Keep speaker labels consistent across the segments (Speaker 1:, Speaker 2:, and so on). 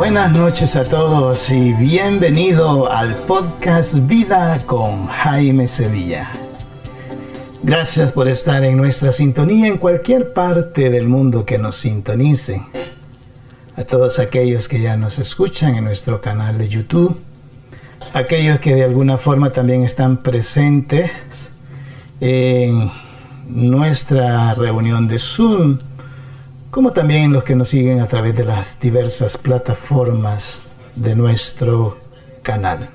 Speaker 1: Buenas noches a todos y bienvenido al podcast Vida con Jaime Sevilla. Gracias por estar en nuestra sintonía en cualquier parte del mundo que nos sintonicen. A todos aquellos que ya nos escuchan en nuestro canal de YouTube, aquellos que de alguna forma también están presentes en nuestra reunión de Zoom, como también los que nos siguen a través de las diversas plataformas de nuestro canal.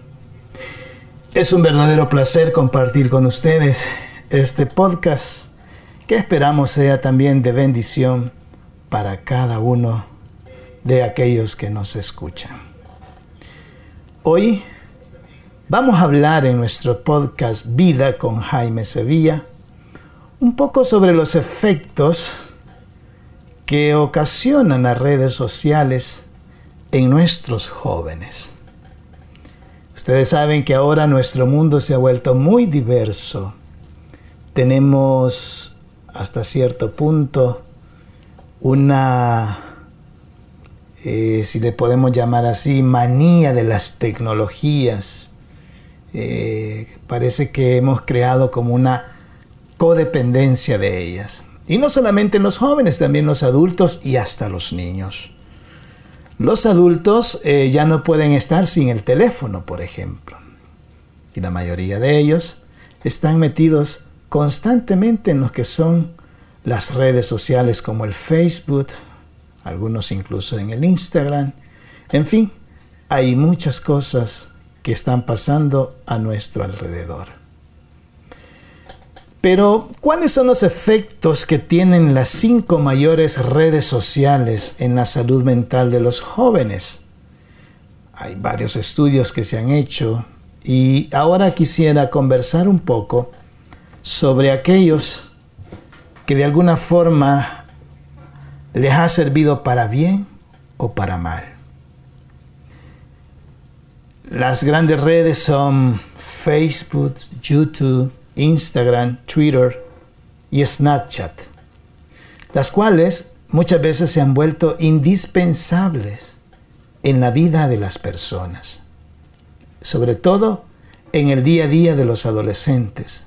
Speaker 1: Es un verdadero placer compartir con ustedes este podcast que esperamos sea también de bendición para cada uno de aquellos que nos escuchan. Hoy vamos a hablar en nuestro podcast Vida con Jaime Sevilla un poco sobre los efectos que ocasionan las redes sociales en nuestros jóvenes. Ustedes saben que ahora nuestro mundo se ha vuelto muy diverso. Tenemos hasta cierto punto una, eh, si le podemos llamar así, manía de las tecnologías. Eh, parece que hemos creado como una codependencia de ellas. Y no solamente los jóvenes, también los adultos y hasta los niños. Los adultos eh, ya no pueden estar sin el teléfono, por ejemplo. Y la mayoría de ellos están metidos constantemente en lo que son las redes sociales como el Facebook, algunos incluso en el Instagram. En fin, hay muchas cosas que están pasando a nuestro alrededor. Pero, ¿cuáles son los efectos que tienen las cinco mayores redes sociales en la salud mental de los jóvenes? Hay varios estudios que se han hecho y ahora quisiera conversar un poco sobre aquellos que de alguna forma les ha servido para bien o para mal. Las grandes redes son Facebook, YouTube, Instagram, Twitter y Snapchat, las cuales muchas veces se han vuelto indispensables en la vida de las personas, sobre todo en el día a día de los adolescentes.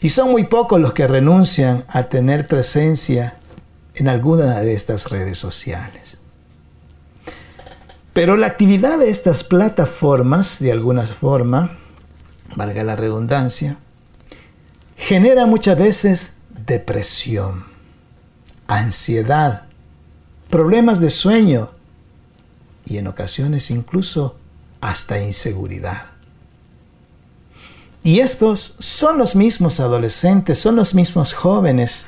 Speaker 1: Y son muy pocos los que renuncian a tener presencia en alguna de estas redes sociales. Pero la actividad de estas plataformas, de alguna forma, valga la redundancia, genera muchas veces depresión, ansiedad, problemas de sueño y en ocasiones incluso hasta inseguridad. Y estos son los mismos adolescentes, son los mismos jóvenes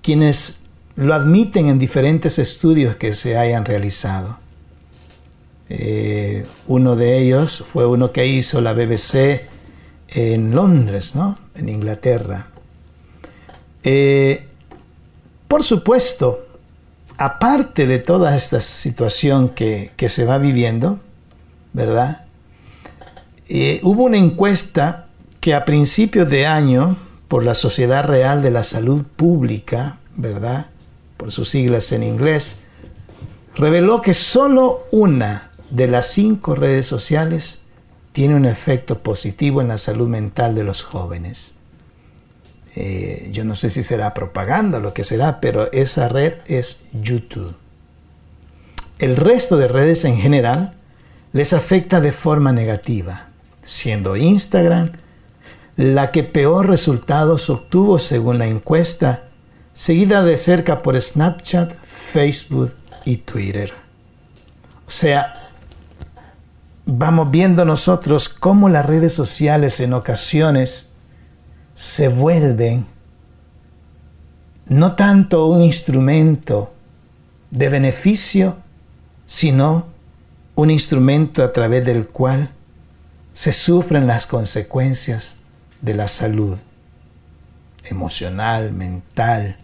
Speaker 1: quienes lo admiten en diferentes estudios que se hayan realizado. Eh, uno de ellos fue uno que hizo la BBC en Londres, ¿no? en Inglaterra. Eh, por supuesto, aparte de toda esta situación que, se va viviendo, ¿verdad? Eh, hubo una encuesta que a principios de año, por la Sociedad Real de la Salud Pública, ¿verdad? Por sus siglas en inglés, reveló que solo una de las cinco redes sociales tiene un efecto positivo en la salud mental de los jóvenes. Eh, yo no sé si será propaganda lo que será, pero esa red es YouTube. El resto de redes en general les afecta de forma negativa, siendo Instagram la que peor resultados obtuvo según la encuesta, seguida de cerca por Snapchat, Facebook y Twitter. O sea, vamos viendo nosotros cómo las redes sociales en ocasiones se vuelven no tanto un instrumento de beneficio, sino un instrumento a través del cual se sufren las consecuencias de la salud emocional, mental,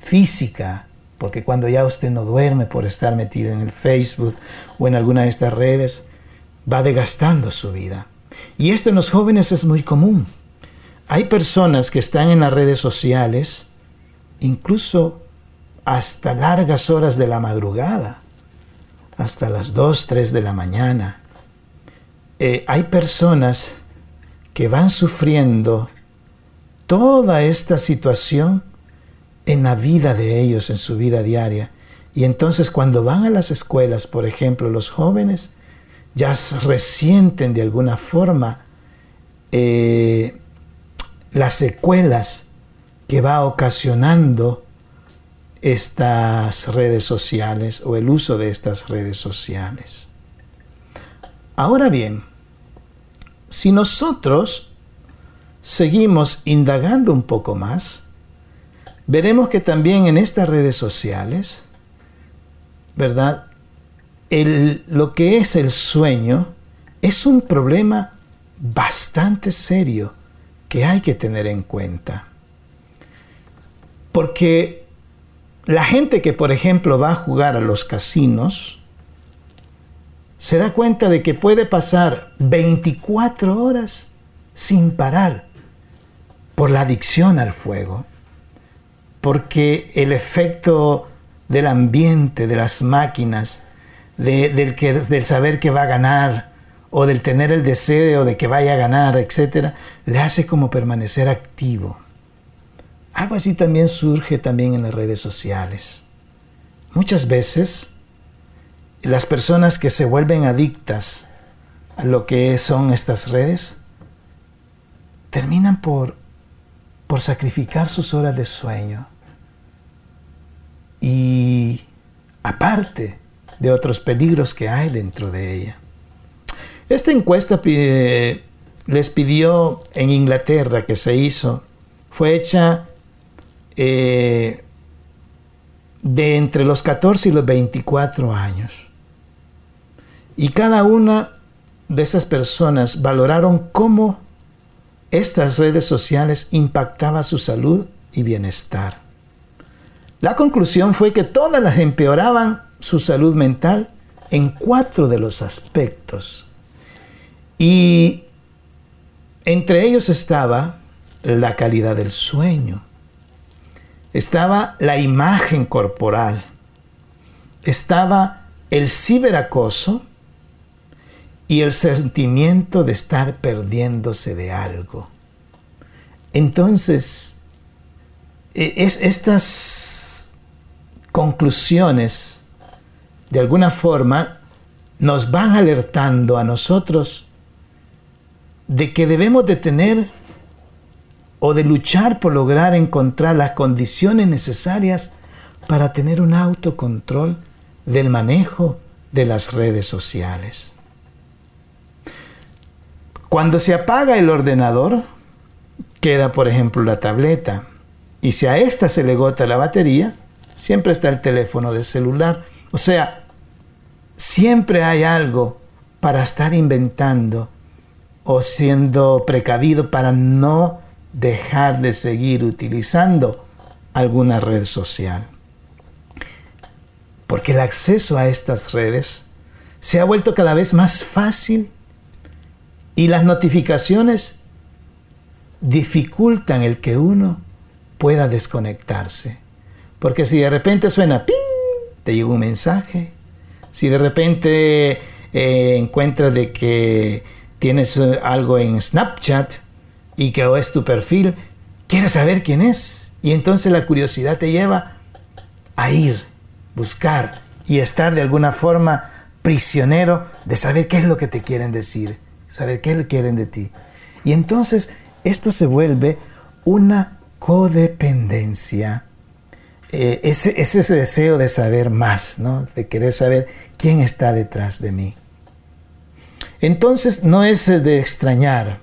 Speaker 1: física, porque cuando ya usted no duerme por estar metido en el Facebook o en alguna de estas redes, va desgastando su vida. Y esto en los jóvenes es muy común. Hay personas que están en las redes sociales, incluso hasta largas horas de la madrugada. hasta las 2, 3 de la mañana. Eh, hay personas que van sufriendo toda esta situación en la vida de ellos, en su vida diaria. Y entonces cuando van a las escuelas, por ejemplo, los jóvenes ya resienten de alguna forma eh, las secuelas que va ocasionando estas redes sociales o el uso de estas redes sociales. Ahora bien, si nosotros seguimos indagando un poco más, veremos que también en estas redes sociales, ¿verdad? Lo que es el sueño es un problema bastante serio que hay que tener en cuenta. Porque la gente que, por ejemplo, va a jugar a los casinos, se da cuenta de que puede pasar 24 horas sin parar por la adicción al fuego, porque el efecto del ambiente, de las máquinas, del, saber que va a ganar o del tener el deseo de que vaya a ganar, etc., le hace como permanecer activo. Algo así también surge también en las redes sociales. Muchas veces las personas que se vuelven adictas a lo que son estas redes terminan por, por sacrificar sus horas de sueño. Y aparte de otros peligros que hay dentro de ella. Esta encuesta les pidió en Inglaterra que se hizo, fue hecha eh, de entre los 14 y los 24 años. Y cada una de esas personas valoraron cómo estas redes sociales impactaban su salud y bienestar. La conclusión fue que todas las empeoraban su salud mental en cuatro de los aspectos. Y entre ellos estaba la calidad del sueño, estaba la imagen corporal, estaba el ciberacoso y el sentimiento de estar perdiéndose de algo. Entonces, e, es, estas conclusiones, de alguna forma, nos van alertando a nosotros de que debemos de tener o de luchar por lograr encontrar las condiciones necesarias para tener un autocontrol del manejo de las redes sociales. Cuando se apaga el ordenador, queda por ejemplo la tableta y si a esta se le gota la batería, siempre está el teléfono de celular. O sea, siempre hay algo para estar inventando o siendo precavido para no dejar de seguir utilizando alguna red social. Porque el acceso a estas redes se ha vuelto cada vez más fácil y las notificaciones dificultan el que uno pueda desconectarse. Porque si de repente suena ¡ping! Te llega un mensaje. Si de repente eh, encuentras de que tienes eh, algo en Snapchat, y que es tu perfil, quieres saber quién es. Y entonces la curiosidad te lleva a ir, buscar y estar de alguna forma prisionero de saber qué es lo que te quieren decir, saber qué quieren de ti. Y entonces esto se vuelve una codependencia. Eh, ese, es ese deseo de saber más, ¿no? de querer saber quién está detrás de mí. Entonces no es de extrañar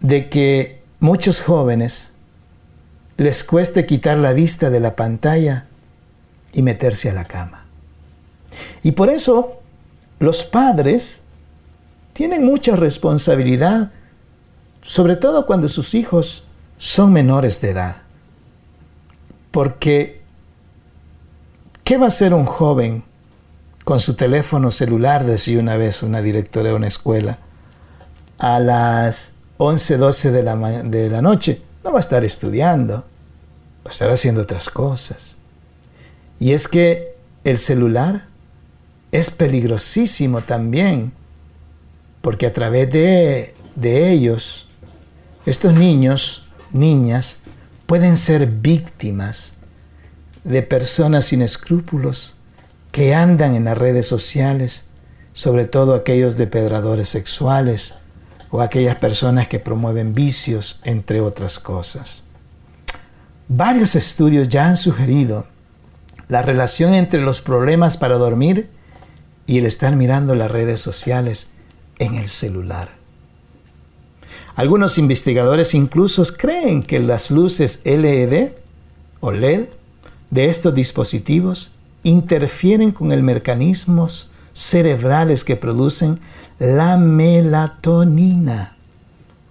Speaker 1: de que muchos jóvenes les cueste quitar la vista de la pantalla y meterse a la cama. Y por eso los padres tienen mucha responsabilidad, sobre todo cuando sus hijos son menores de edad. Porque, ¿qué va a hacer un joven con su teléfono celular, decía una vez una directora de una escuela, a las 11, 12 de la, de la noche, no va a estar estudiando, va a estar haciendo otras cosas. Y es que el celular es peligrosísimo también, porque a través de, de ellos, estos niños, niñas, pueden ser víctimas de personas sin escrúpulos que andan en las redes sociales, sobre todo aquellos depredadores sexuales o aquellas personas que promueven vicios, entre otras cosas. Varios estudios ya han sugerido la relación entre los problemas para dormir y el estar mirando las redes sociales en el celular. Algunos investigadores incluso creen que las luces LED o LED de estos dispositivos interfieren con el mecanismos cerebrales que producen la melatonina,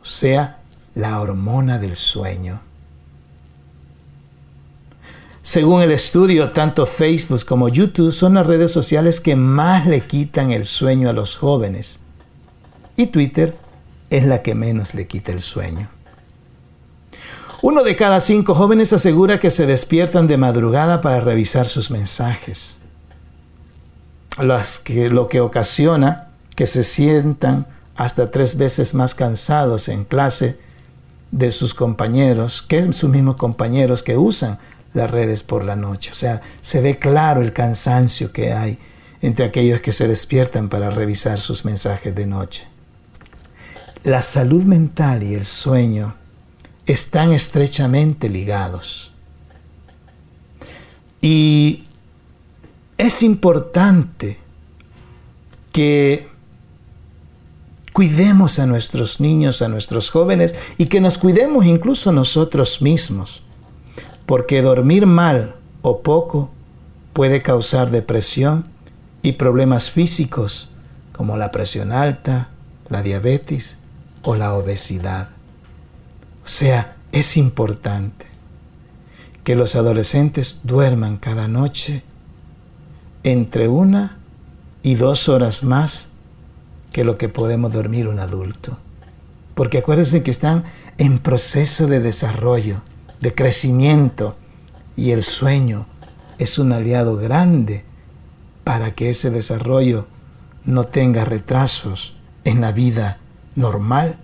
Speaker 1: o sea, la hormona del sueño. Según el estudio, tanto Facebook como YouTube son las redes sociales que más le quitan el sueño a los jóvenes. Y Twitter es la que menos le quita el sueño. Uno de cada cinco jóvenes asegura que se despiertan de madrugada para revisar sus mensajes, lo que ocasiona que se sientan hasta tres veces más cansados en clase de sus compañeros que sus mismos compañeros que usan las redes por la noche. O sea, se ve claro el cansancio que hay entre aquellos que se despiertan para revisar sus mensajes de noche. La salud mental y el sueño están estrechamente ligados. Y es importante que cuidemos a nuestros niños, a nuestros jóvenes y que nos cuidemos incluso nosotros mismos porque dormir mal o poco puede causar depresión y problemas físicos como la presión alta, la diabetes o la obesidad. O sea, es importante que los adolescentes duerman cada noche entre una y dos horas más que lo que podemos dormir un adulto. Porque acuérdense que están en proceso de desarrollo de crecimiento y el sueño es un aliado grande para que ese desarrollo no tenga retrasos en la vida normal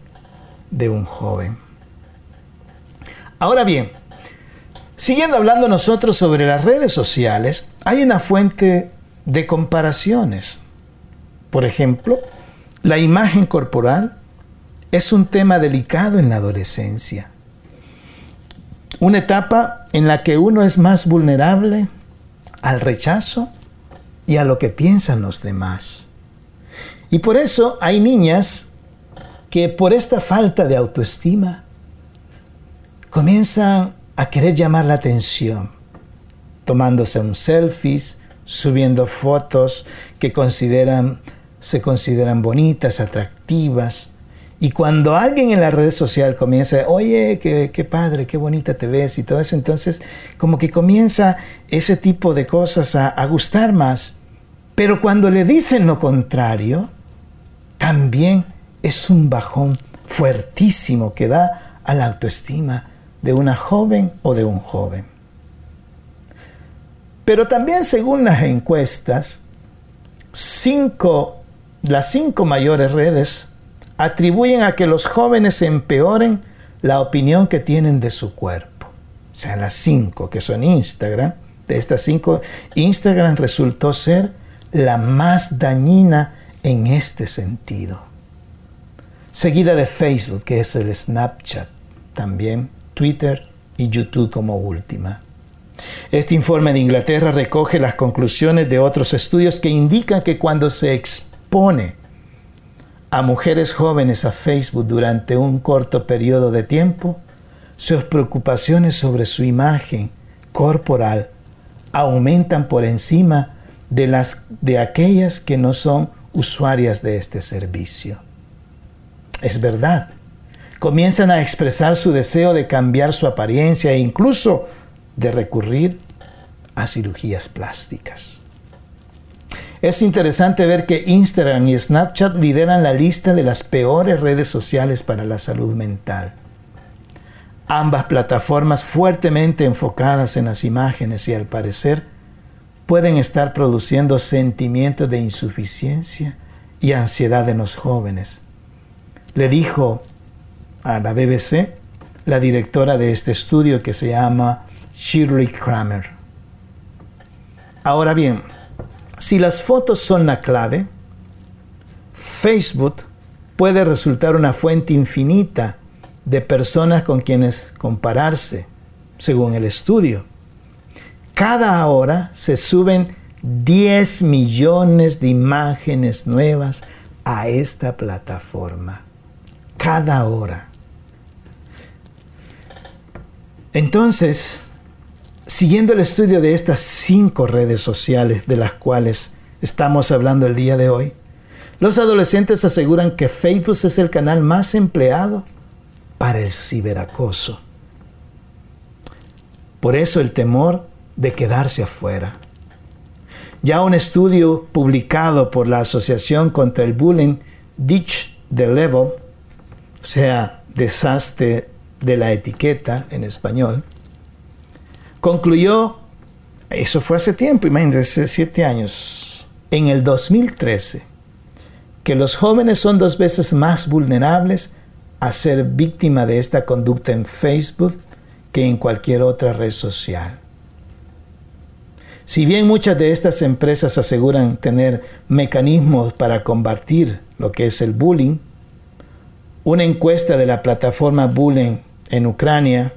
Speaker 1: de un joven. Ahora bien, siguiendo hablando nosotros sobre las redes sociales, hay una fuente de comparaciones. Por ejemplo, la imagen corporal es un tema delicado en la adolescencia. Una etapa en la que uno es más vulnerable al rechazo y a lo que piensan los demás. Y por eso hay niñas que por esta falta de autoestima comienzan a querer llamar la atención, tomándose un selfies, subiendo fotos que consideran, se consideran bonitas, atractivas, y cuando alguien en la red social comienza, oye, qué, padre, qué bonita te ves y todo eso, entonces como que comienza ese tipo de cosas a, a gustar más. Pero cuando le dicen lo contrario, también es un bajón fuertísimo que da a la autoestima de una joven o de un joven. Pero también según las encuestas, cinco, las cinco mayores redes atribuyen a que los jóvenes empeoren la opinión que tienen de su cuerpo. O sea, las cinco que son Instagram, de estas cinco, Instagram resultó ser la más dañina en este sentido. Seguida de Facebook, que es el Snapchat, también Twitter y YouTube como última. Este informe de Inglaterra recoge las conclusiones de otros estudios que indican que cuando se expone a mujeres jóvenes a Facebook durante un corto periodo de tiempo, sus preocupaciones sobre su imagen corporal aumentan por encima de las de aquellas que no son usuarias de este servicio. Es verdad. Comienzan a expresar su deseo de cambiar su apariencia e incluso de recurrir a cirugías plásticas. Es interesante ver que Instagram y Snapchat lideran la lista de las peores redes sociales para la salud mental. Ambas plataformas fuertemente enfocadas en las imágenes y al parecer pueden estar produciendo sentimientos de insuficiencia y ansiedad en los jóvenes. Le dijo a la BBC la directora de este estudio que se llama Shirley Kramer. Ahora bien, si las fotos son la clave, Facebook puede resultar una fuente infinita de personas con quienes compararse, según el estudio. Cada hora se suben 10 millones de imágenes nuevas a esta plataforma. Cada hora. Entonces, siguiendo el estudio de estas cinco redes sociales de las cuales estamos hablando el día de hoy, los adolescentes aseguran que Facebook es el canal más empleado para el ciberacoso. Por eso el temor de quedarse afuera. Ya un estudio publicado por la Asociación contra el Bullying, Ditch the Level, sea, desastre de la etiqueta en español, concluyó, eso fue hace tiempo, imagínense, siete años, en el 2013, que los jóvenes son dos veces más vulnerables a ser víctima de esta conducta en Facebook que en cualquier otra red social. Si bien muchas de estas empresas aseguran tener mecanismos para combatir lo que es el bullying, una encuesta de la plataforma Bullying en Ucrania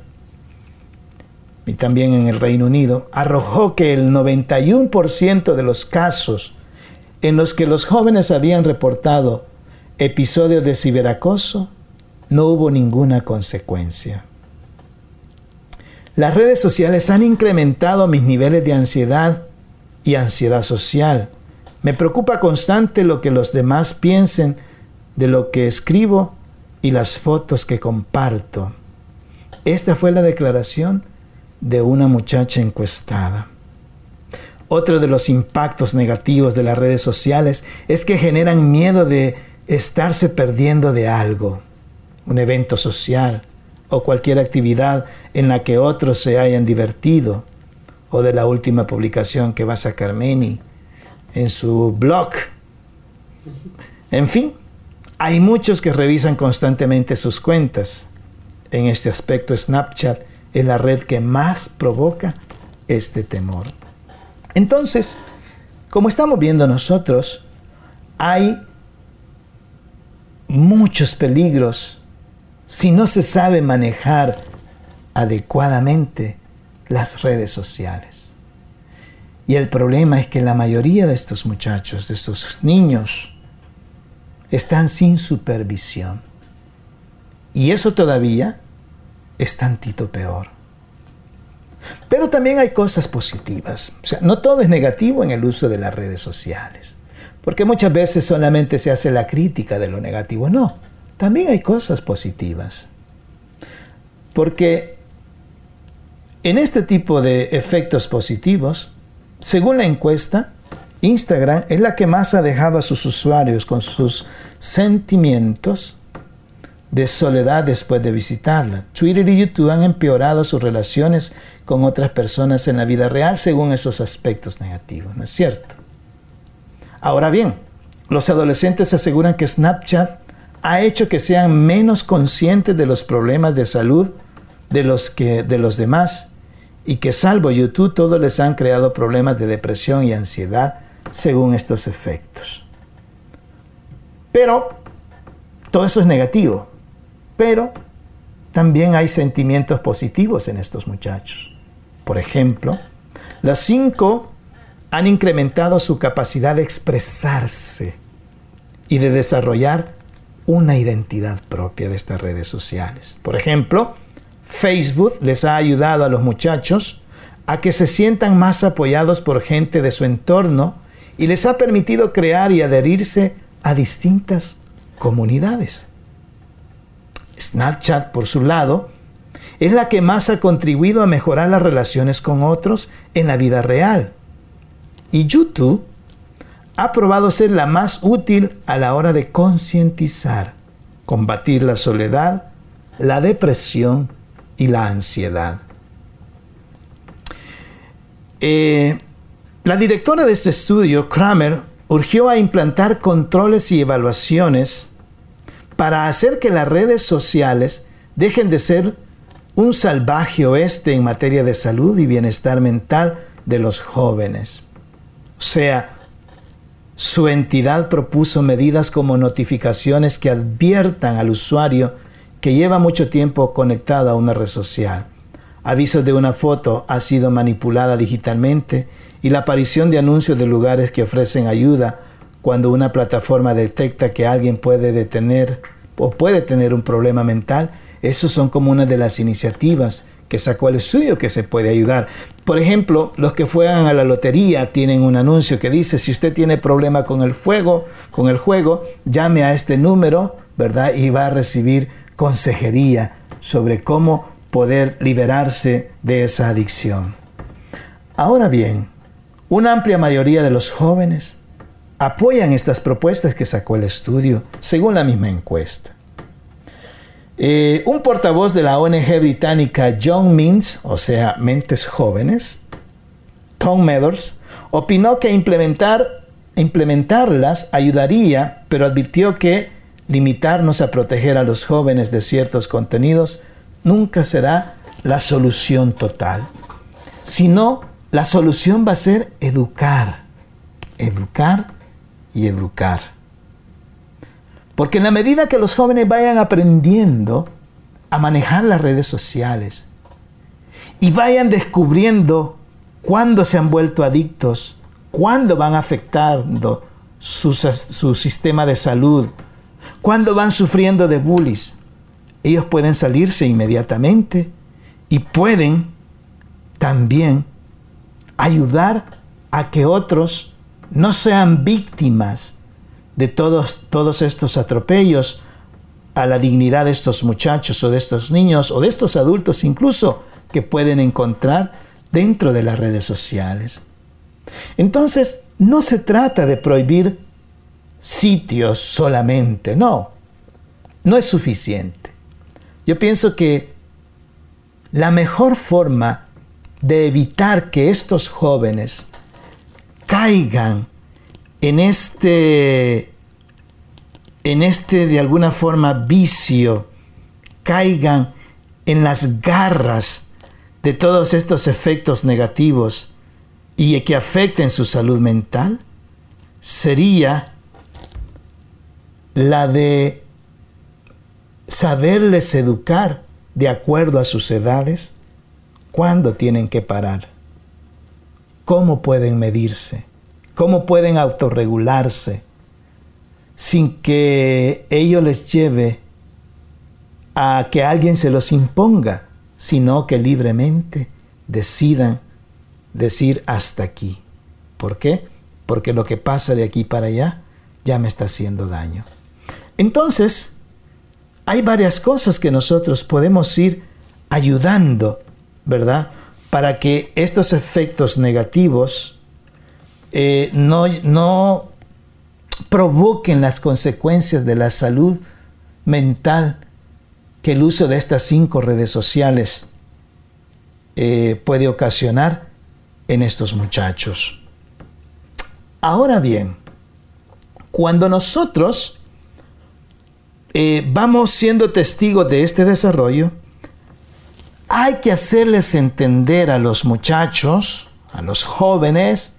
Speaker 1: y también en el Reino Unido arrojó que el 91% de los casos en los que los jóvenes habían reportado episodios de ciberacoso no hubo ninguna consecuencia. Las redes sociales han incrementado mis niveles de ansiedad y ansiedad social. Me preocupa constante lo que los demás piensen de lo que escribo y las fotos que comparto. Esta fue la declaración de una muchacha encuestada. Otro de los impactos negativos de las redes sociales es que generan miedo de estarse perdiendo de algo un evento social o cualquier actividad en la que otros se hayan divertido, o de la última publicación que va a sacar Meni en su blog. En fin, hay muchos que revisan constantemente sus cuentas. En este aspecto, Snapchat es la red que más provoca este temor. Entonces, como estamos viendo nosotros, hay muchos peligros si no se sabe manejar adecuadamente las redes sociales. Y el problema es que la mayoría de estos muchachos, de estos niños, están sin supervisión. Y eso todavía es tantito peor. Pero también hay cosas positivas. O sea, no todo es negativo en el uso de las redes sociales. Porque muchas veces solamente se hace la crítica de lo negativo. No, también hay cosas positivas. Porque en este tipo de efectos positivos, según la encuesta, Instagram es la que más ha dejado a sus usuarios con sus sentimientos de soledad después de visitarla. Twitter y YouTube han empeorado sus relaciones con otras personas en la vida real según esos aspectos negativos, ¿no es cierto? Ahora bien, los adolescentes aseguran que Snapchat ha hecho que sean menos conscientes de los problemas de salud de los, que, de los demás y que salvo YouTube todos les han creado problemas de depresión y ansiedad según estos efectos. Pero todo eso es negativo, pero también hay sentimientos positivos en estos muchachos. Por ejemplo, las cinco han incrementado su capacidad de expresarse y de desarrollar una identidad propia de estas redes sociales. Por ejemplo, Facebook les ha ayudado a los muchachos a que se sientan más apoyados por gente de su entorno y les ha permitido crear y adherirse a distintas comunidades. Snapchat, por su lado, es la que más ha contribuido a mejorar las relaciones con otros en la vida real. Y YouTube ha probado ser la más útil a la hora de concientizar, combatir la soledad, la depresión y la ansiedad. Eh, La directora de este estudio, Kramer, urgió a implantar controles y evaluaciones para hacer que las redes sociales dejen de ser un salvaje oeste en materia de salud y bienestar mental de los jóvenes. O sea, su entidad propuso medidas como notificaciones que adviertan al usuario que lleva mucho tiempo conectado a una red social. Aviso de una foto ha sido manipulada digitalmente y la aparición de anuncios de lugares que ofrecen ayuda cuando una plataforma detecta que alguien puede detener o puede tener un problema mental, esos son como una de las iniciativas que sacó el estudio que se puede ayudar. Por ejemplo, los que juegan a la lotería tienen un anuncio que dice, si usted tiene problema con el fuego, con el juego, llame a este número, ¿verdad? Y va a recibir consejería sobre cómo poder liberarse de esa adicción. Ahora bien, una amplia mayoría de los jóvenes apoyan estas propuestas que sacó el estudio, según la misma encuesta. Eh, un portavoz de la ONG británica John Means, o sea, Mentes Jóvenes, Tom Meadows, opinó que implementar, implementarlas ayudaría, pero advirtió que limitarnos a proteger a los jóvenes de ciertos contenidos nunca será la solución total, sino la solución va a ser educar, educar y educar. Porque en la medida que los jóvenes vayan aprendiendo a manejar las redes sociales y vayan descubriendo cuándo se han vuelto adictos, cuándo van afectando su, su sistema de salud, cuándo van sufriendo de bullies, ellos pueden salirse inmediatamente y pueden también ayudar a que otros no sean víctimas de todos, todos estos atropellos a la dignidad de estos muchachos o de estos niños o de estos adultos incluso que pueden encontrar dentro de las redes sociales. Entonces, no se trata de prohibir sitios solamente, no, no es suficiente. Yo pienso que la mejor forma de evitar que estos jóvenes caigan en este, en este de alguna forma vicio, caigan en las garras de todos estos efectos negativos y que afecten su salud mental, sería la de saberles educar de acuerdo a sus edades, cuándo tienen que parar, cómo pueden medirse cómo pueden autorregularse sin que ello les lleve a que alguien se los imponga, sino que libremente decidan decir hasta aquí. ¿Por qué? Porque lo que pasa de aquí para allá ya me está haciendo daño. Entonces, hay varias cosas que nosotros podemos ir ayudando, ¿verdad? Para que estos efectos negativos eh, no, no provoquen las consecuencias de la salud mental que el uso de estas cinco redes sociales eh, puede ocasionar en estos muchachos. Ahora bien, cuando nosotros eh, vamos siendo testigos de este desarrollo, hay que hacerles entender a los muchachos, a los jóvenes,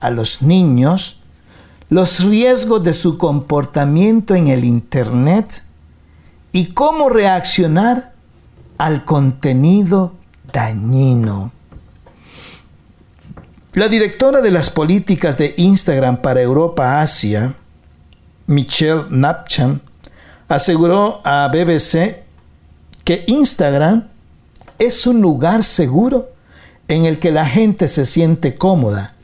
Speaker 1: a los niños los riesgos de su comportamiento en el Internet y cómo reaccionar al contenido dañino. La directora de las políticas de Instagram para Europa-Asia, Michelle Napchan, aseguró a BBC que Instagram es un lugar seguro en el que la gente se siente cómoda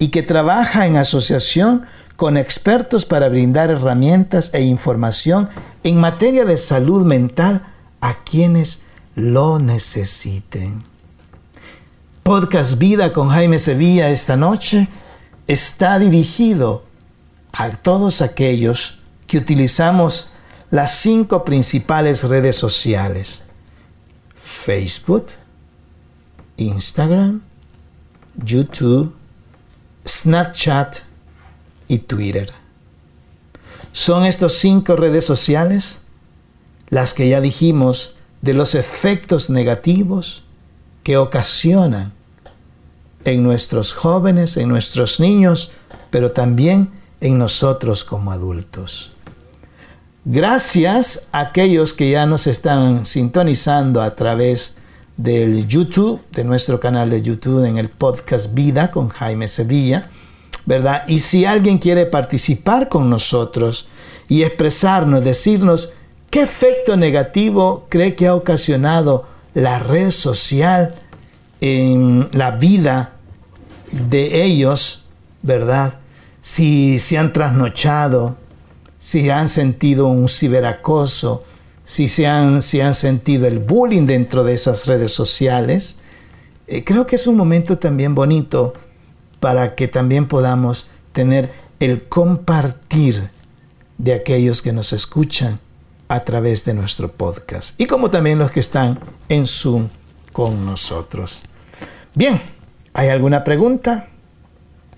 Speaker 1: y que trabaja en asociación con expertos para brindar herramientas e información en materia de salud mental a quienes lo necesiten. Podcast Vida con Jaime Sevilla esta noche está dirigido a todos aquellos que utilizamos las cinco principales redes sociales. Facebook, Instagram, YouTube, Snapchat y Twitter. Son estos cinco redes sociales las que ya dijimos de los efectos negativos que ocasionan en nuestros jóvenes, en nuestros niños, pero también en nosotros como adultos. Gracias a aquellos que ya nos están sintonizando a través del YouTube, de nuestro canal de YouTube en el podcast Vida con Jaime Sevilla, ¿verdad? Y si alguien quiere participar con nosotros y expresarnos, decirnos qué efecto negativo cree que ha ocasionado la red social en la vida de ellos, ¿verdad? Si se han trasnochado, si han sentido un ciberacoso, si se han, si han sentido el bullying dentro de esas redes sociales, eh, creo que es un momento también bonito para que también podamos tener el compartir de aquellos que nos escuchan a través de nuestro podcast y como también los que están en Zoom con nosotros. Bien, ¿hay alguna pregunta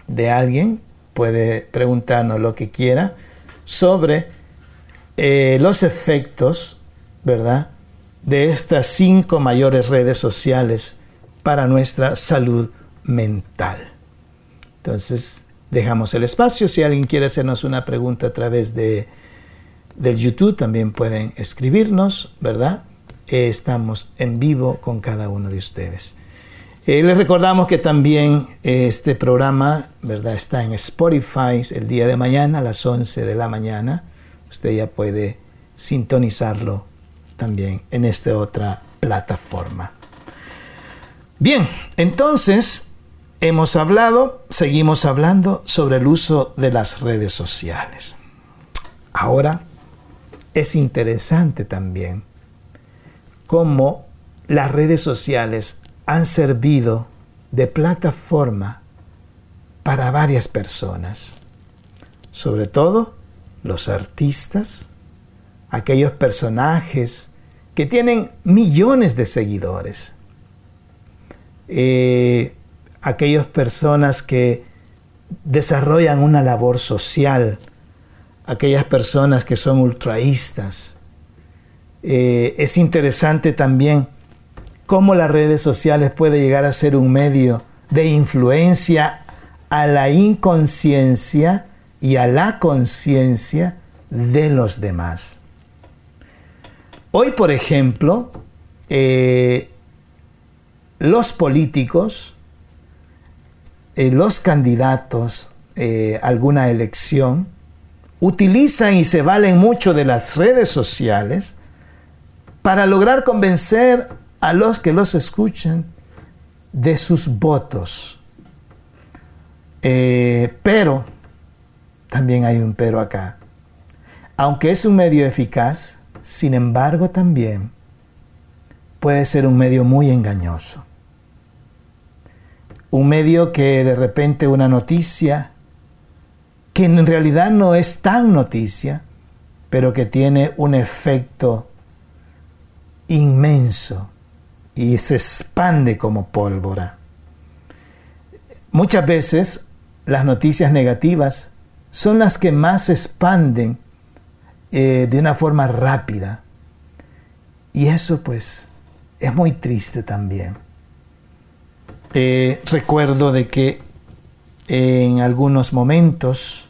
Speaker 1: de alguien? Puede preguntarnos lo que quiera sobre eh, los efectos, ¿verdad?, de estas cinco mayores redes sociales para nuestra salud mental. Entonces, dejamos el espacio. Si alguien quiere hacernos una pregunta a través de, del YouTube, también pueden escribirnos, ¿verdad? Eh, estamos en vivo con cada uno de ustedes. Eh, les recordamos que también este programa ¿verdad? está en Spotify el día de mañana a las 11 de la mañana. Usted ya puede sintonizarlo también en esta otra plataforma. Bien, entonces hemos hablado, seguimos hablando sobre el uso de las redes sociales. Ahora es interesante también cómo las redes sociales han servido de plataforma para varias personas, sobre todo los artistas, aquellos personajes que tienen millones de seguidores, eh, aquellas personas que desarrollan una labor social, aquellas personas que son ultraístas. Eh, es interesante también cómo las redes sociales puede llegar a ser un medio de influencia a la inconsciencia y a la conciencia de los demás. Hoy, por ejemplo, eh, los políticos, eh, los candidatos eh, a alguna elección, utilizan y se valen mucho de las redes sociales para lograr convencer a los que los escuchan de sus votos. Eh, pero, también hay un pero acá. Aunque es un medio eficaz, sin embargo también puede ser un medio muy engañoso. Un medio que de repente una noticia, que en realidad no es tan noticia, pero que tiene un efecto inmenso y se expande como pólvora. Muchas veces las noticias negativas son las que más se expanden eh, de una forma rápida. Y eso pues es muy triste también. Eh, recuerdo de que en algunos momentos,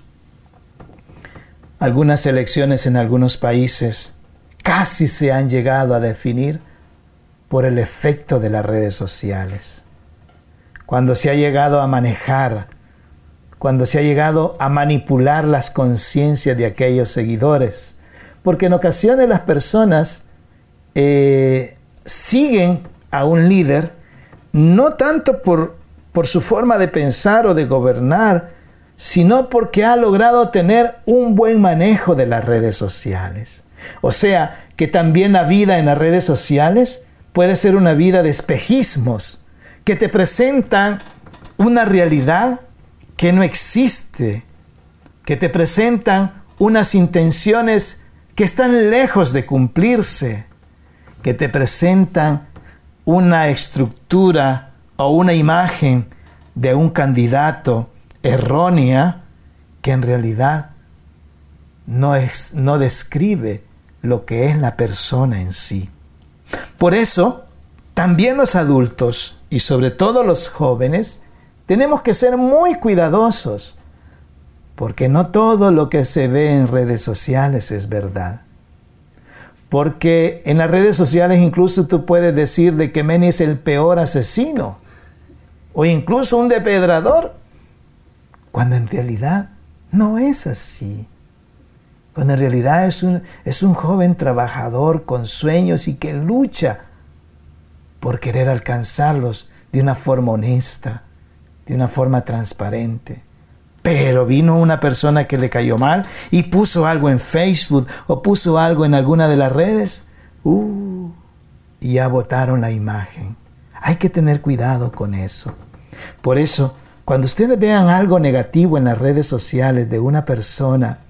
Speaker 1: algunas elecciones en algunos países casi se han llegado a definir por el efecto de las redes sociales. Cuando se ha llegado a manejar, cuando se ha llegado a manipular las conciencias de aquellos seguidores. Porque en ocasiones las personas eh, siguen a un líder no tanto por, por su forma de pensar o de gobernar, sino porque ha logrado tener un buen manejo de las redes sociales. O sea, que también la vida en las redes sociales puede ser una vida de espejismos que te presentan una realidad que no existe, que te presentan unas intenciones que están lejos de cumplirse, que te presentan una estructura o una imagen de un candidato errónea que en realidad no, es, no describe lo que es la persona en sí. Por eso, también los adultos y sobre todo los jóvenes tenemos que ser muy cuidadosos, porque no todo lo que se ve en redes sociales es verdad. Porque en las redes sociales incluso tú puedes decir de que Meni es el peor asesino o incluso un depredador, cuando en realidad no es así. Cuando en realidad es un, es un joven trabajador con sueños y que lucha por querer alcanzarlos de una forma honesta, de una forma transparente. Pero vino una persona que le cayó mal y puso algo en Facebook o puso algo en alguna de las redes. Uh, y ya votaron la imagen. Hay que tener cuidado con eso. Por eso, cuando ustedes vean algo negativo en las redes sociales de una persona,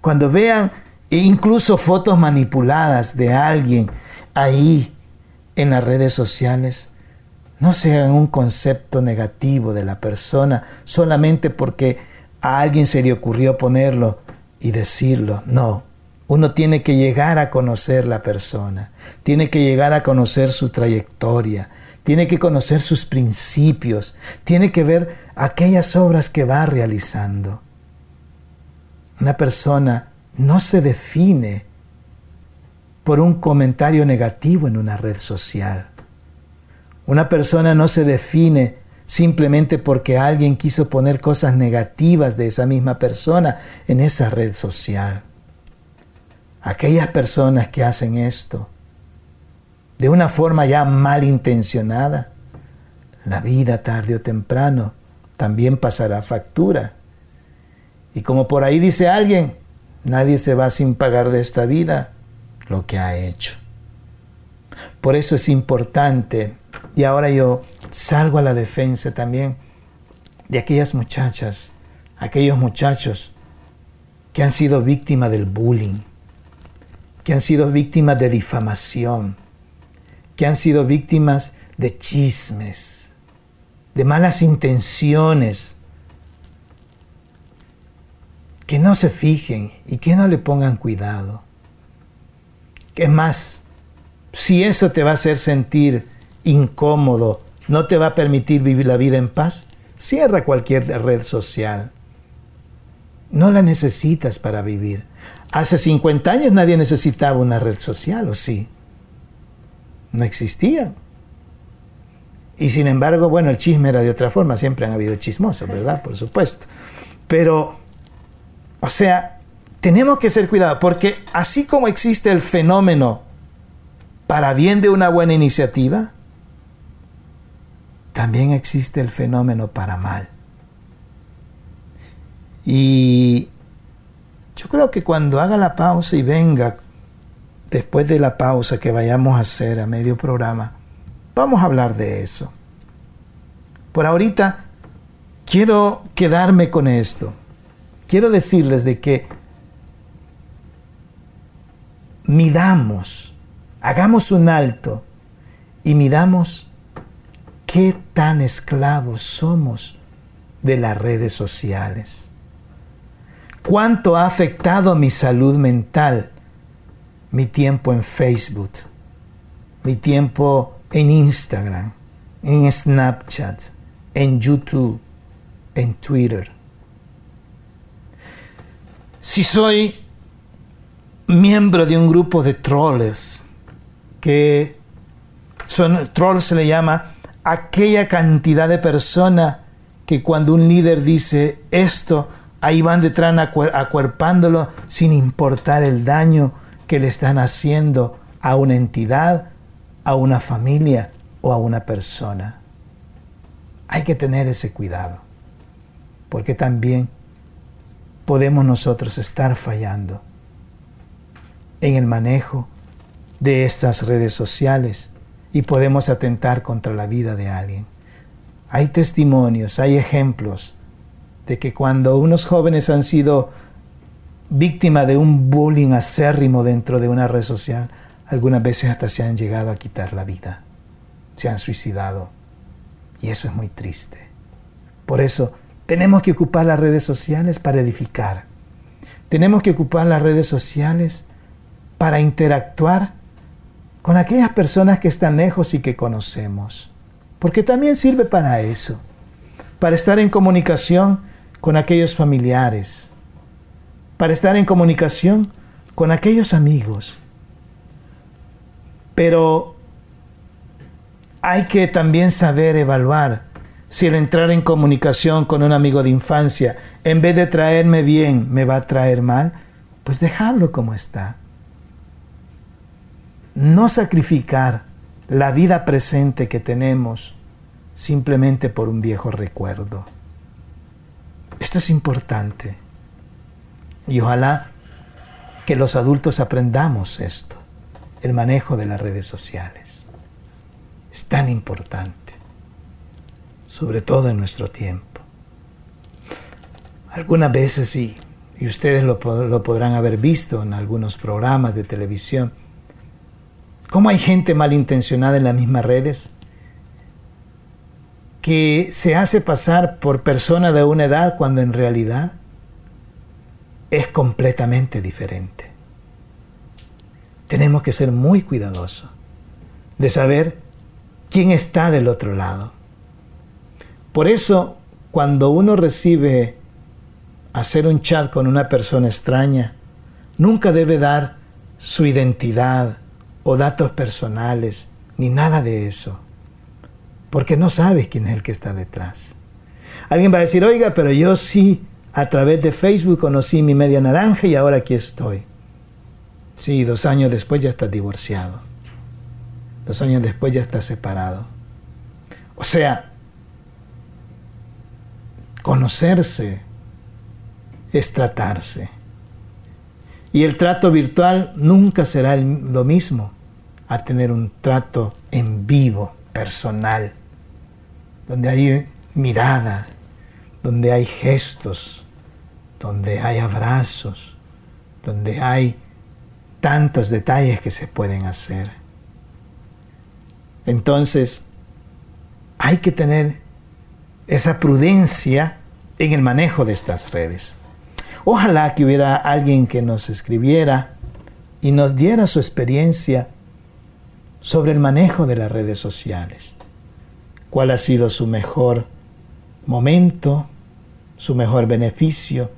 Speaker 1: cuando vean incluso fotos manipuladas de alguien ahí en las redes sociales, no sean un concepto negativo de la persona solamente porque a alguien se le ocurrió ponerlo y decirlo. No, uno tiene que llegar a conocer la persona, tiene que llegar a conocer su trayectoria, tiene que conocer sus principios, tiene que ver aquellas obras que va realizando. Una persona no se define por un comentario negativo en una red social. Una persona no se define simplemente porque alguien quiso poner cosas negativas de esa misma persona en esa red social. Aquellas personas que hacen esto de una forma ya malintencionada, la vida tarde o temprano también pasará factura. Y como por ahí dice alguien, nadie se va sin pagar de esta vida lo que ha hecho. Por eso es importante y ahora yo salgo a la defensa también de aquellas muchachas, aquellos muchachos que han sido víctimas del bullying, que han sido víctimas de difamación, que han sido víctimas de chismes, de malas intenciones, que no se fijen y que no le pongan cuidado. Que más, si eso te va a hacer sentir incómodo, no te va a permitir vivir la vida en paz, cierra cualquier red social. No la necesitas para vivir. Hace 50 años nadie necesitaba una red social, ¿o sí? No existía. Y sin embargo, bueno, el chisme era de otra forma, siempre han habido chismosos, ¿verdad? Por supuesto. Pero, o sea, tenemos que ser cuidados, porque así como existe el fenómeno para bien de una buena iniciativa, también existe el fenómeno para mal. Y yo creo que cuando haga la pausa y venga, después de la pausa que vayamos a hacer a medio programa, vamos a hablar de eso. Por ahorita quiero quedarme con esto. Quiero decirles de que midamos, hagamos un alto y midamos qué tan esclavos somos de las redes sociales. ¿Cuánto ha afectado mi salud mental mi tiempo en Facebook, mi tiempo en Instagram, en Snapchat, en YouTube, en Twitter? Si soy miembro de un grupo de trolls, que son trolls se le llama aquella cantidad de personas que cuando un líder dice esto, ahí van detrás acuerpándolo sin importar el daño que le están haciendo a una entidad, a una familia o a una persona. Hay que tener ese cuidado, porque también podemos nosotros estar fallando en el manejo de estas redes sociales y podemos atentar contra la vida de alguien. Hay testimonios, hay ejemplos de que cuando unos jóvenes han sido víctimas de un bullying acérrimo dentro de una red social, algunas veces hasta se han llegado a quitar la vida, se han suicidado. Y eso es muy triste. Por eso Tenemos que ocupar las redes sociales para edificar. Tenemos que ocupar las redes sociales para interactuar con aquellas personas que están lejos y que conocemos. Porque también sirve para eso, para estar en comunicación con aquellos familiares, para estar en comunicación con aquellos amigos. Pero hay que también saber evaluar si el entrar en comunicación con un amigo de infancia, en vez de traerme bien, me va a traer mal, pues dejarlo como está. No sacrificar la vida presente que tenemos simplemente por un viejo recuerdo. Esto es importante. Y ojalá que los adultos aprendamos esto, el manejo de las redes sociales. Es tan importante sobre todo en nuestro tiempo. Algunas veces sí, y ustedes lo, lo podrán haber visto en algunos programas de televisión, cómo hay gente malintencionada en las mismas redes que se hace pasar por persona de una edad cuando en realidad es completamente diferente. Tenemos que ser muy cuidadosos de saber quién está del otro lado. Por eso, cuando uno recibe hacer un chat con una persona extraña, nunca debe dar su identidad o datos personales, ni nada de eso, porque no sabes quién es el que está detrás. Alguien va a decir, oiga, pero yo sí, a través de Facebook conocí mi media naranja y ahora aquí estoy. Sí, dos años después ya estás divorciado. Dos años después ya estás separado. O sea, Conocerse es tratarse. Y el trato virtual nunca será lo mismo a tener un trato en vivo, personal, donde hay mirada, donde hay gestos, donde hay abrazos, donde hay tantos detalles que se pueden hacer. Entonces, hay que tener esa prudencia en el manejo de estas redes. Ojalá que hubiera alguien que nos escribiera y nos diera su experiencia sobre el manejo de las redes sociales. ¿Cuál ha sido su mejor momento, su mejor beneficio,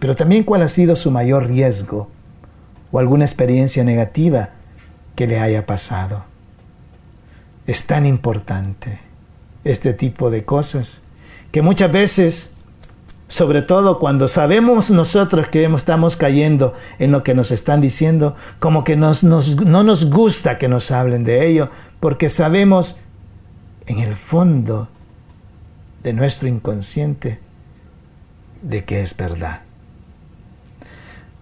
Speaker 1: pero también cuál ha sido su mayor riesgo o alguna experiencia negativa que le haya pasado? Es tan importante este tipo de cosas que muchas veces, sobre todo cuando sabemos nosotros que estamos cayendo en lo que nos están diciendo, como que no nos gusta que nos hablen de ello, porque sabemos en el fondo de nuestro inconsciente de que es verdad.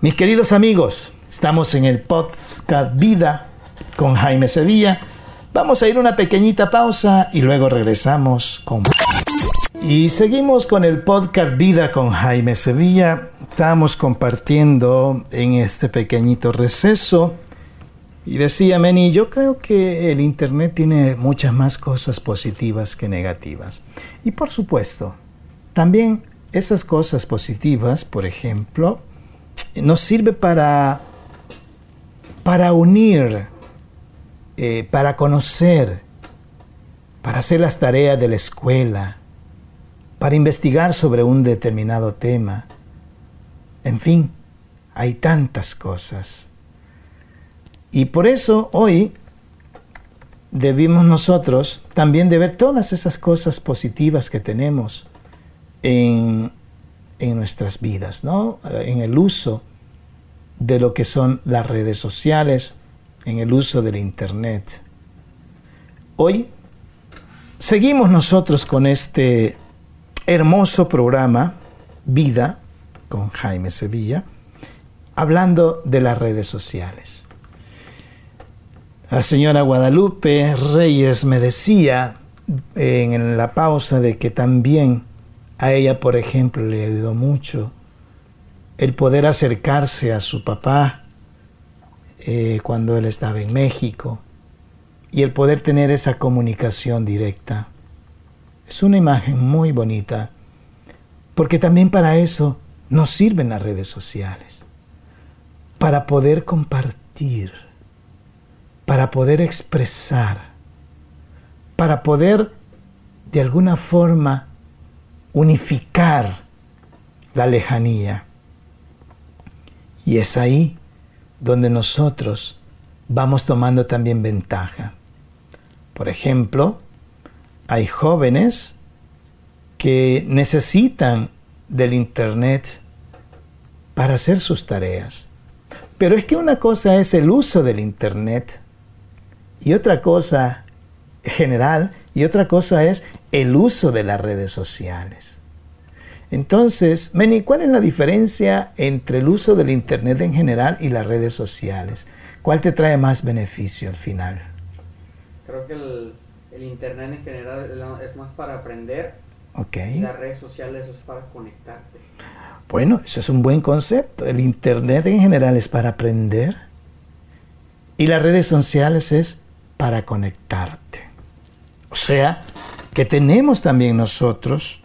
Speaker 1: Mis queridos amigos, estamos en el podcast Vida con Jaime Sevilla. Vamos a ir una pequeñita pausa y luego regresamos con... Y seguimos con el podcast Vida con Jaime Sevilla. Estamos compartiendo en este pequeñito receso. Y decía Meni, yo creo que el Internet tiene muchas más cosas positivas que negativas. Y por supuesto, también esas cosas positivas, por ejemplo, nos sirve para, para unir, eh, para conocer, para hacer las tareas de la escuela, para investigar sobre un determinado tema. En fin, hay tantas cosas. Y por eso hoy debimos nosotros también de ver todas esas cosas positivas que tenemos en, en nuestras vidas, ¿no? En el uso de lo que son las redes sociales, en el uso del Internet. Hoy seguimos nosotros con este hermoso programa Vida con Jaime Sevilla, hablando de las redes sociales. La señora Guadalupe Reyes me decía en la pausa de que también a ella, por ejemplo, le ayudó mucho el poder acercarse a su papá eh, cuando él estaba en México y el poder tener esa comunicación directa. Es una imagen muy bonita Porque también para eso nos sirven las redes sociales. Para poder compartir, para poder expresar, para poder de alguna forma unificar la lejanía. Y es ahí donde nosotros vamos tomando también ventaja. Por ejemplo, hay jóvenes que necesitan del Internet para hacer sus tareas. Pero es que una cosa es el uso del Internet y otra cosa general y otra cosa es el uso de las redes sociales. Entonces, Meni, ¿cuál es la diferencia entre el uso del Internet en general y las redes sociales? ¿Cuál te trae más beneficio al final?
Speaker 2: Creo que el, Internet en general es más para aprender
Speaker 1: okay.
Speaker 2: y las redes sociales es para conectarte.
Speaker 1: Bueno, ese es un buen concepto. El Internet en general es para aprender y las redes sociales es para conectarte. O sea, que tenemos también nosotros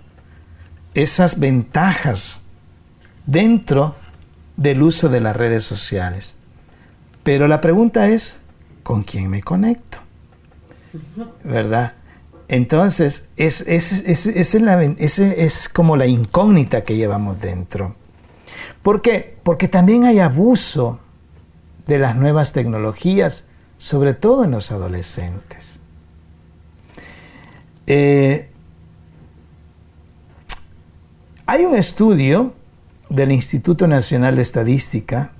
Speaker 1: esas ventajas dentro del uso de las redes sociales. Pero la pregunta es, ¿con quién me conecto? ¿Verdad? Entonces, es, es como la incógnita que llevamos dentro. ¿Por qué? Porque también hay abuso de las nuevas tecnologías, sobre todo en los adolescentes. Eh, hay un estudio del Instituto Nacional de Estadística,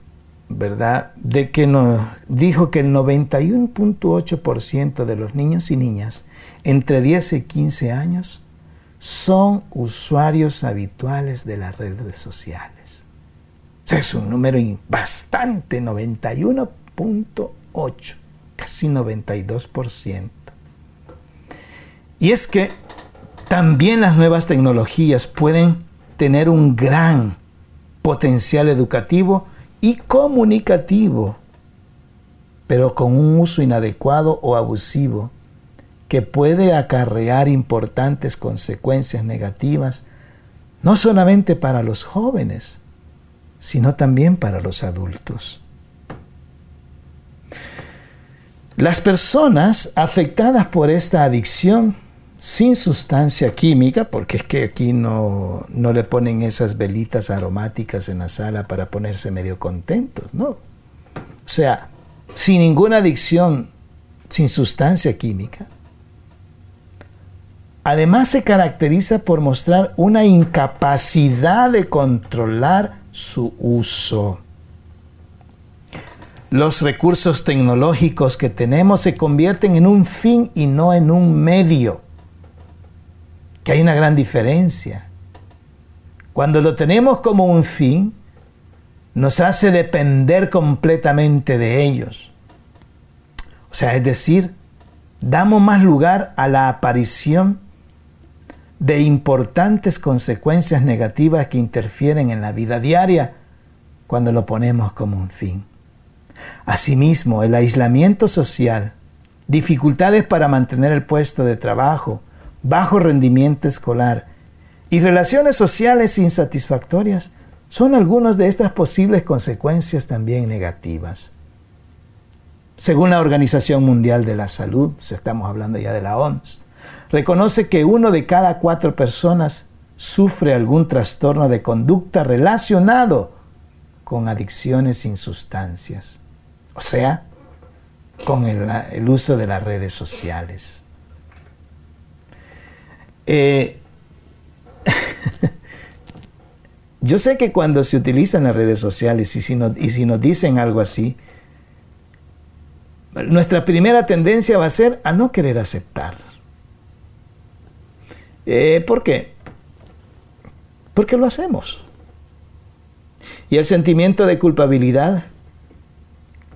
Speaker 1: ¿verdad?, de que nos dijo que el 91.8% de los niños y niñas entre 10 y 15 años son usuarios habituales de las redes sociales. es un número bastante, 91.8, casi 92%. Y es que también las nuevas tecnologías pueden tener un gran potencial educativo y comunicativo, pero con un uso inadecuado o abusivo que puede acarrear importantes consecuencias negativas, no solamente para los jóvenes, sino también para los adultos. Las personas afectadas por esta adicción sin sustancia química, porque es que aquí no, no, le ponen esas velitas aromáticas en la sala para ponerse medio contentos, ¿no? O sea, sin ninguna adicción, sin sustancia química. Además se caracteriza por mostrar una incapacidad de controlar su uso. Los recursos tecnológicos que tenemos se convierten en un fin y no en un medio que hay una gran diferencia. Cuando lo tenemos como un fin, nos hace depender completamente de ellos. O sea, es decir, damos más lugar a la aparición de importantes consecuencias negativas que interfieren en la vida diaria cuando lo ponemos como un fin. Asimismo, el aislamiento social, dificultades para mantener el puesto de trabajo, bajo rendimiento escolar y relaciones sociales insatisfactorias son algunas de estas posibles consecuencias también negativas. Según la Organización Mundial de la Salud, estamos hablando ya de la OMS, reconoce que uno de cada cuatro personas sufre algún trastorno de conducta relacionado con adicciones sin sustancias, o sea, con el, el uso de las redes sociales. Eh, yo sé que cuando se utilizan las redes sociales y si, nos, dicen algo así, nuestra primera tendencia va a ser a no querer aceptar. Eh, ¿Por qué? Porque lo hacemos. Y el sentimiento de culpabilidad,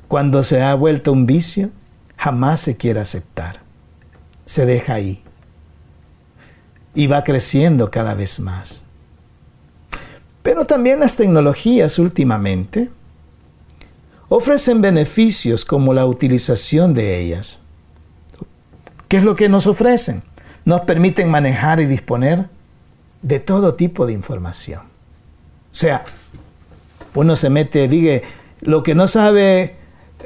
Speaker 1: cuando se ha vuelto un vicio, jamás se quiere aceptar. Se deja ahí y va creciendo cada vez más. Pero también las tecnologías últimamente ofrecen beneficios como la utilización de ellas. ¿Qué es lo que nos ofrecen? Nos permiten manejar y disponer de todo tipo de información. O sea, uno se mete, diga, lo que no sabe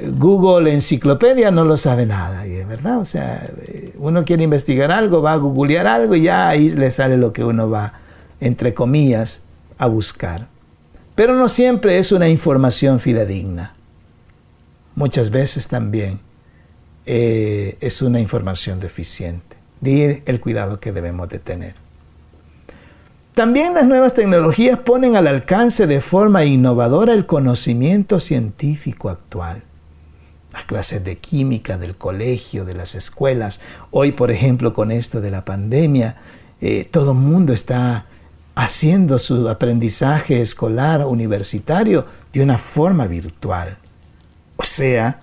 Speaker 1: Google Enciclopedia no lo sabe nada, y es verdad, o sea, uno quiere investigar algo, va a googlear algo y ya ahí le sale lo que uno va, entre comillas, a buscar. Pero no siempre es una información fidedigna. Muchas veces también eh, es una información deficiente. De el cuidado que debemos de tener. También las nuevas tecnologías ponen al alcance de forma innovadora el conocimiento científico actual. Las clases de química del colegio, de las escuelas. Hoy, por ejemplo, con esto de la pandemia, eh, todo el mundo está haciendo su aprendizaje escolar, universitario, de una forma virtual. O sea,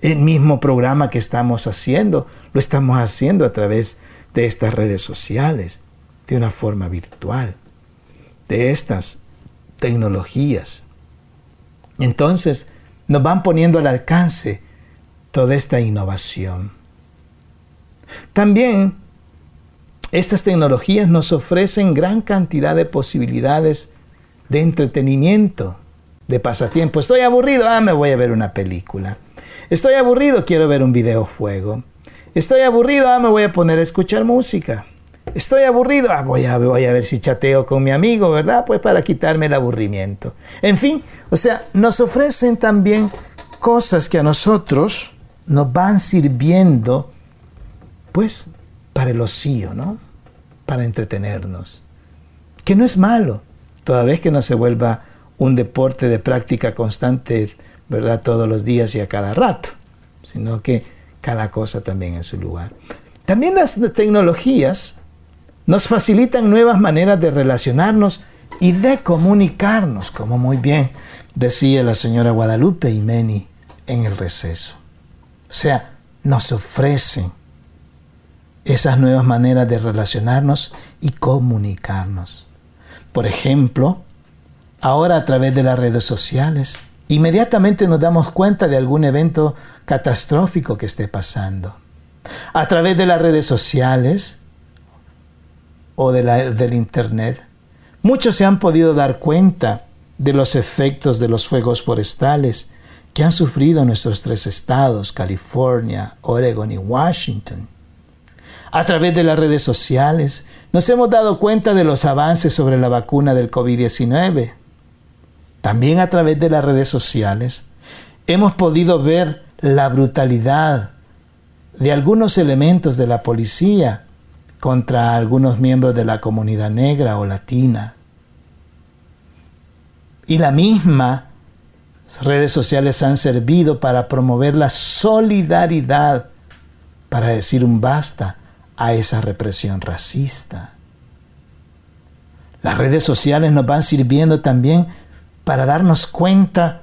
Speaker 1: el mismo programa que estamos haciendo, lo estamos haciendo a través de estas redes sociales, de una forma virtual, de estas tecnologías. Entonces, nos van poniendo al alcance toda esta innovación. También estas tecnologías nos ofrecen gran cantidad de posibilidades de entretenimiento, de pasatiempo. Estoy aburrido, ah, me voy a ver una película. Estoy aburrido, quiero ver un videojuego. Estoy aburrido, ah, me voy a poner a escuchar música. Estoy aburrido, ah, voy a, voy a ver si chateo con mi amigo, ¿verdad? Pues para quitarme el aburrimiento. En fin, o sea, nos ofrecen también cosas que a nosotros nos van sirviendo, pues, para el ocio, ¿no? Para entretenernos. Que no es malo, toda vez que no se vuelva un deporte de práctica constante, ¿verdad? Todos los días y a cada rato, sino que cada cosa también en su lugar. También las tecnologías nos facilitan nuevas maneras de relacionarnos y de comunicarnos, como muy bien decía la señora Guadalupe y Meni en el receso. O sea, nos ofrecen esas nuevas maneras de relacionarnos y comunicarnos. Por ejemplo, ahora a través de las redes sociales, inmediatamente nos damos cuenta de algún evento catastrófico que esté pasando. A través de las redes sociales o de la, del Internet, muchos se han podido dar cuenta de los efectos de los fuegos forestales que han sufrido nuestros tres estados, California, Oregon y Washington. A través de las redes sociales nos hemos dado cuenta de los avances sobre la vacuna del COVID-19. También a través de las redes sociales hemos podido ver la brutalidad de algunos elementos de la policía contra algunos miembros de la comunidad negra o latina. Y la misma redes sociales han servido para promover la solidaridad, para decir un basta a esa represión racista. Las redes sociales nos van sirviendo también para darnos cuenta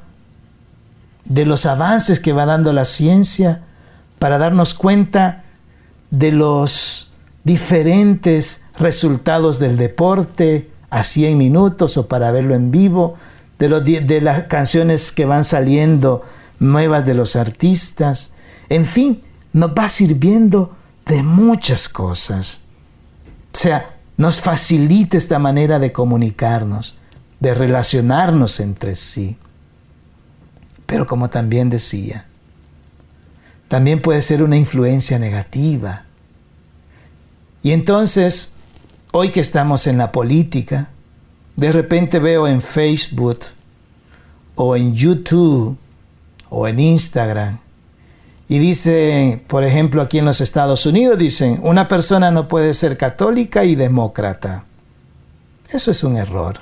Speaker 1: de los avances que va dando la ciencia, para darnos cuenta de los diferentes resultados del deporte a 100 minutos o para verlo en vivo, de, de las canciones que van saliendo nuevas de los artistas, en fin, nos va sirviendo de muchas cosas. O sea, nos facilita esta manera de comunicarnos, de relacionarnos entre sí. Pero como también decía, también puede ser una influencia negativa. Y entonces, hoy que estamos en la política, de repente veo en Facebook o en YouTube o en Instagram y dice, por ejemplo, aquí en los Estados Unidos, dicen, una persona no puede ser católica y demócrata. Eso es un error.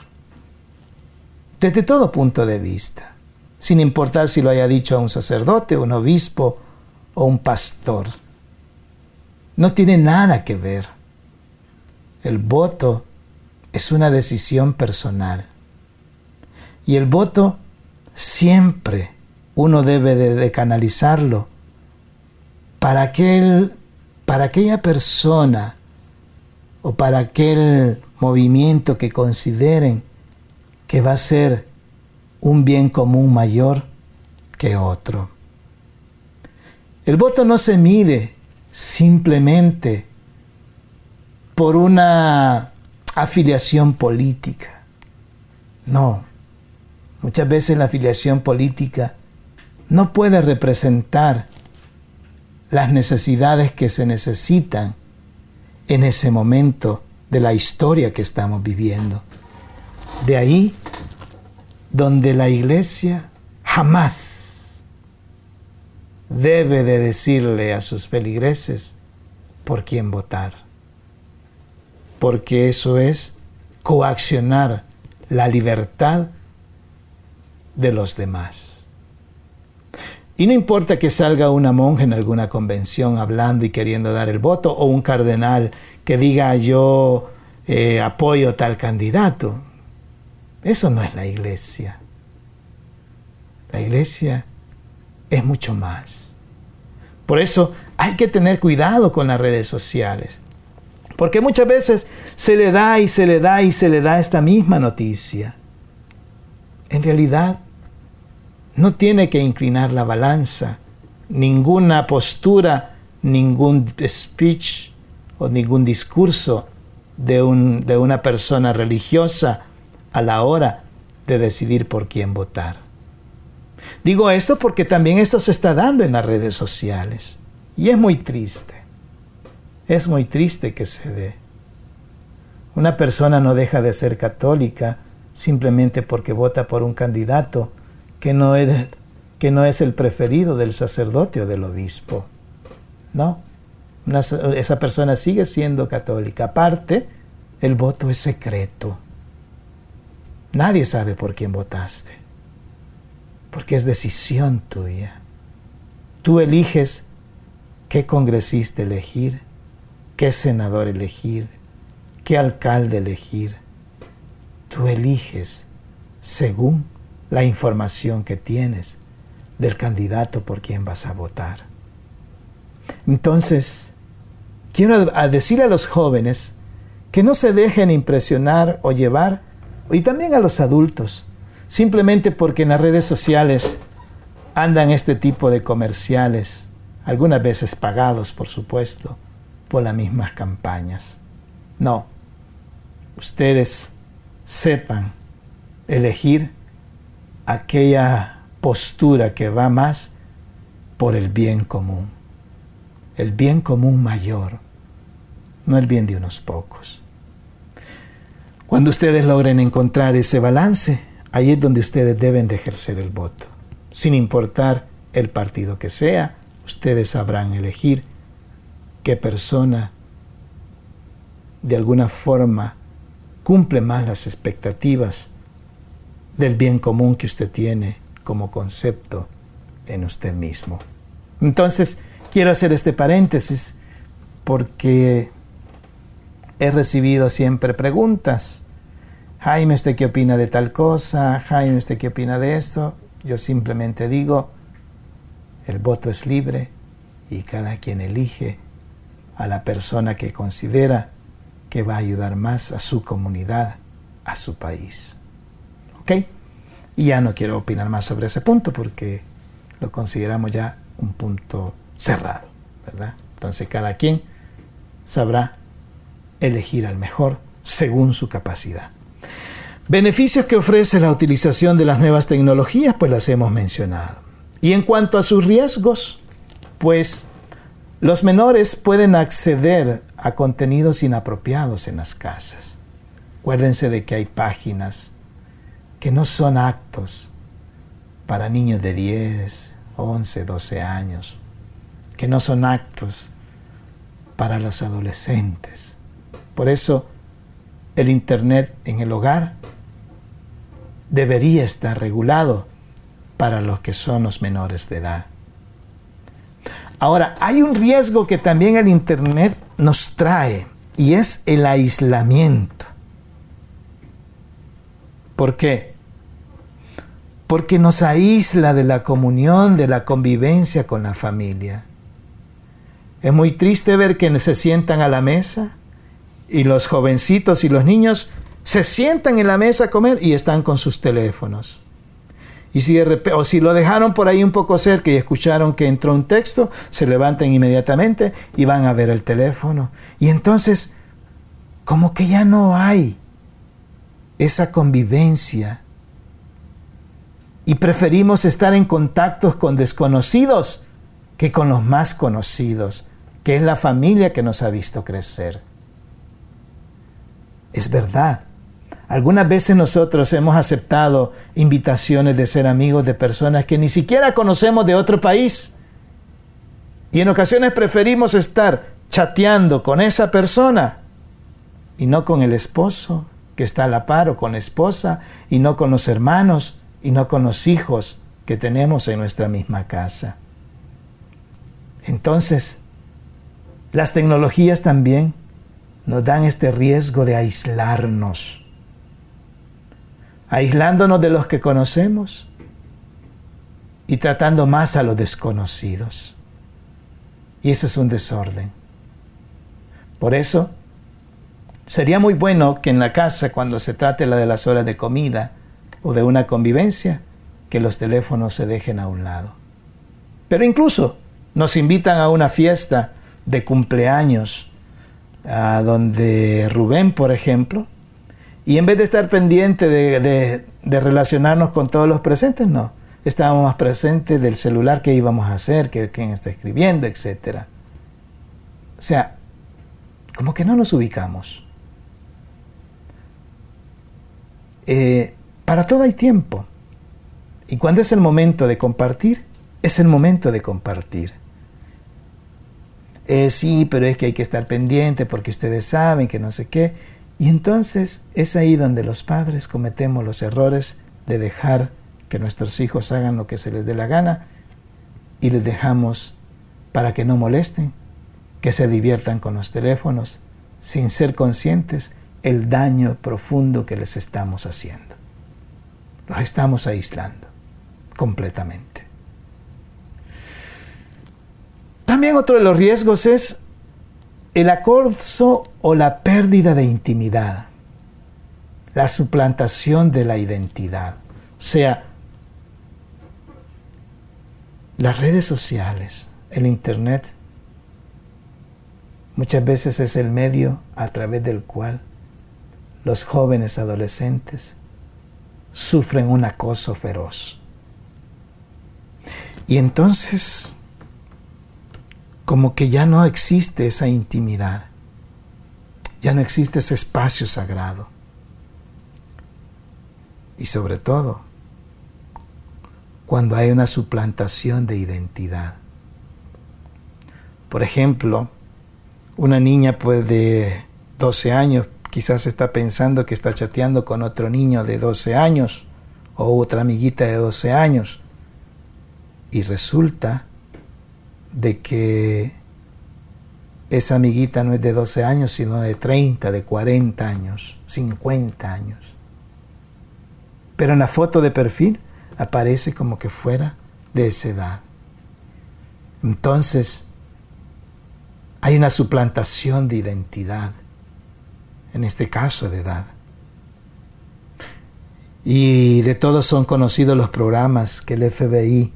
Speaker 1: Desde todo punto de vista. Sin importar si lo haya dicho a un sacerdote, un obispo o un pastor. No tiene nada que ver. El voto es una decisión personal. Y el voto siempre uno debe de, canalizarlo para, aquel, para aquella persona o para aquel movimiento que consideren que va a ser un bien común mayor que otro. El voto no se mide simplemente por una afiliación política. No. Muchas veces la afiliación política no puede representar las necesidades que se necesitan en ese momento de la historia que estamos viviendo. De ahí donde la iglesia jamás debe de decirle a sus feligreses por quién votar, porque eso es coaccionar la libertad de los demás. Y no importa que salga una monja en alguna convención hablando y queriendo dar el voto, o un cardenal que diga yo eh, apoyo tal candidato. Eso no es la iglesia. La iglesia es mucho más. Por eso hay que tener cuidado con las redes sociales. Porque muchas veces se le da y se le da y se le da esta misma noticia. En realidad, no tiene que inclinar la balanza, ninguna postura, ningún speech o ningún discurso de, un, de una persona religiosa a la hora de decidir por quién votar. Digo esto porque también esto se está dando en las redes sociales y es muy triste. Es muy triste que se dé. Una persona no deja de ser católica simplemente porque vota por un candidato que no es, que no es el preferido del sacerdote o del obispo. No, esa persona sigue siendo católica. Aparte, el voto es secreto. Nadie sabe por quién votaste, porque es decisión tuya. Tú eliges qué congresista elegir, qué senador elegir, qué alcalde elegir. Tú eliges según la información que tienes del candidato por quien vas a votar. Entonces, quiero decir a los jóvenes que no se dejen impresionar o llevar, y también a los adultos, simplemente porque en las redes sociales andan este tipo de comerciales, algunas veces pagados, por supuesto, por las mismas campañas. No, ustedes sepan elegir aquella postura que va más por el bien común, el bien común mayor, no el bien de unos pocos. Cuando ustedes logren encontrar ese balance, ahí es donde ustedes deben de ejercer el voto. Sin importar el partido que sea, ustedes sabrán elegir qué persona de alguna forma cumple más las expectativas del bien común que usted tiene como concepto en usted mismo. Entonces, quiero hacer este paréntesis porque he recibido siempre preguntas. Jaime, ¿usted qué opina de tal cosa? Jaime, ¿usted qué opina de esto? Yo simplemente digo, el voto es libre y cada quien elige a la persona que considera que va a ayudar más a su comunidad, a su país. Y ya no quiero opinar más sobre ese punto porque lo consideramos ya un punto cerrado, ¿verdad? Entonces cada quien sabrá elegir al mejor según su capacidad. Beneficios que ofrece la utilización de las nuevas tecnologías, pues las hemos mencionado. Y en cuanto a sus riesgos, pues los menores pueden acceder a contenidos inapropiados en las casas. Acuérdense de que hay páginas que no son actos para niños de 10, 11, 12 años, que no son actos para los adolescentes. Por eso el Internet en el hogar debería estar regulado para los que son los menores de edad. Ahora, hay un riesgo que también el Internet nos trae y es el aislamiento. ¿Por qué? Porque nos aísla de la comunión, de la convivencia con la familia. Es muy triste ver que se sientan a la mesa y los jovencitos y los niños se sientan en la mesa a comer y están con sus teléfonos. Y si o si lo dejaron por ahí un poco cerca y escucharon que entró un texto, se levantan inmediatamente y van a ver el teléfono. Y entonces como que ya no hay esa convivencia y preferimos estar en contactos con desconocidos que con los más conocidos, que es la familia que nos ha visto crecer. Es verdad. Algunas veces nosotros hemos aceptado invitaciones de ser amigos de personas que ni siquiera conocemos de otro país. Y en ocasiones preferimos estar chateando con esa persona y no con el esposo que está a la par o con la esposa y no con los hermanos y no con los hijos que tenemos en nuestra misma casa. Entonces, las tecnologías también nos dan este riesgo de aislarnos, aislándonos de los que conocemos y tratando más a los desconocidos. Y eso es un desorden. Por eso, sería muy bueno que en la casa, cuando se trate la de las horas de comida o de una convivencia, que los teléfonos se dejen a un lado. Pero incluso nos invitan a una fiesta de cumpleaños, a donde Rubén, por ejemplo, y en vez de estar pendiente de, relacionarnos con todos los presentes, no, estábamos más presentes del celular que íbamos a hacer, que quién está escribiendo, etc. O sea, como que no nos ubicamos. Eh, para todo hay tiempo. Y cuando es el momento de compartir, es el momento de compartir. Eh, sí, pero es que hay que estar pendiente porque ustedes saben que no sé qué. Y entonces es ahí donde los padres cometemos los errores de dejar que nuestros hijos hagan lo que se les dé la gana y les dejamos para que no molesten, que se diviertan con los teléfonos, sin ser conscientes el daño profundo que les estamos haciendo. Los estamos aislando completamente. También otro de los riesgos es el acoso o la pérdida de intimidad, la suplantación de la identidad. O sea, las redes sociales, el Internet, muchas veces es el medio a través del cual los jóvenes adolescentes sufren un acoso feroz. Y entonces como que ya no existe esa intimidad, ya no existe ese espacio sagrado. Y sobre todo, cuando hay una suplantación de identidad. Por ejemplo, una niña pues de 12 años quizás está pensando que está chateando con otro niño de 12 años o otra amiguita de 12 años y resulta de que esa amiguita no es de 12 años, sino de 30, de 40 años, 50 años. Pero en la foto de perfil aparece como que fuera de esa edad. Entonces, hay una suplantación de identidad, en este caso de edad. Y de todos son conocidos los programas que el FBI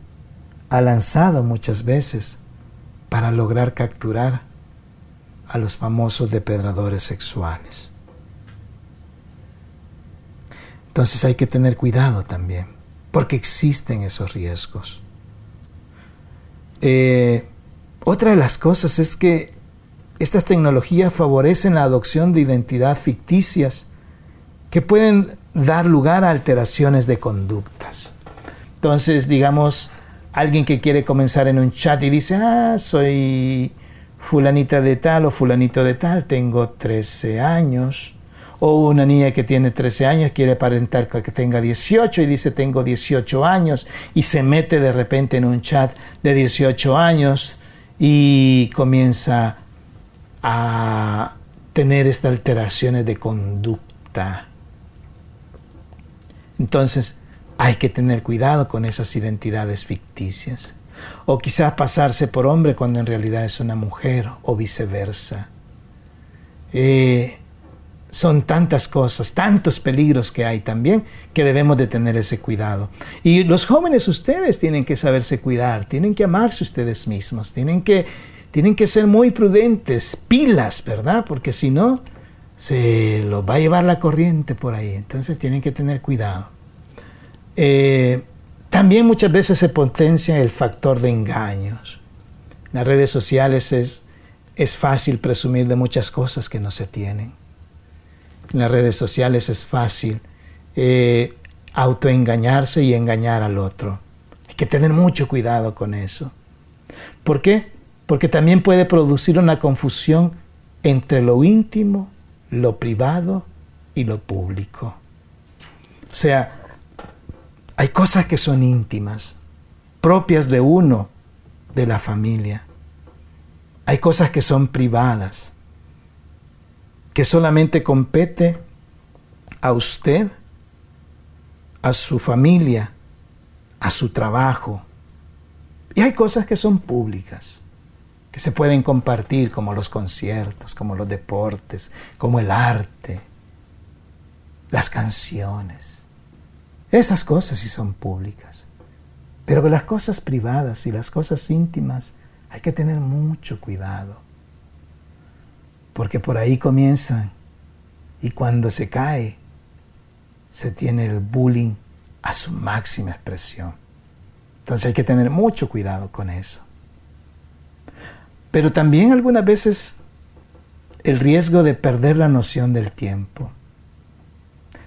Speaker 1: ha lanzado muchas veces para lograr capturar a los famosos depredadores sexuales. Entonces hay que tener cuidado también, porque existen esos riesgos. Eh, otra de las cosas es que estas tecnologías favorecen la adopción de identidades ficticias que pueden dar lugar a alteraciones de conductas. Entonces, digamos, alguien que quiere comenzar en un chat y dice, ah, soy fulanita de tal o fulanito de tal, tengo 13 años. O una niña que tiene 13 años quiere aparentar que tenga 18 y dice tengo 18 años y se mete de repente en un chat de 18 años y comienza a tener estas alteraciones de conducta. Entonces, hay que tener cuidado con esas identidades ficticias. O quizás pasarse por hombre cuando en realidad es una mujer o viceversa. Eh, son tantas cosas, tantos peligros que hay también que debemos de tener ese cuidado. Y los jóvenes ustedes tienen que saberse cuidar, tienen que amarse ustedes mismos, tienen que, tienen que ser muy prudentes, pilas, ¿verdad? Porque si no, se los va a llevar la corriente por ahí. Entonces tienen que tener cuidado. Eh, también muchas veces se potencia el factor de engaños. En las redes sociales es, es fácil presumir de muchas cosas que no se tienen. En las redes sociales es fácil eh, autoengañarse y engañar al otro. Hay que tener mucho cuidado con eso. ¿Por qué? Porque también puede producir una confusión entre lo íntimo lo privado y lo público. O sea, hay cosas que son íntimas, propias de uno, de la familia. Hay cosas que son privadas, que solamente compete a usted, a su familia, a su trabajo. Y hay cosas que son públicas que se pueden compartir como los conciertos, como los deportes, como el arte, las canciones. Esas cosas sí son públicas. Pero las cosas privadas y las cosas íntimas hay que tener mucho cuidado. Porque por ahí comienzan y cuando se cae se tiene el bullying a su máxima expresión. Entonces hay que tener mucho cuidado con eso. Pero también algunas veces el riesgo de perder la noción del tiempo.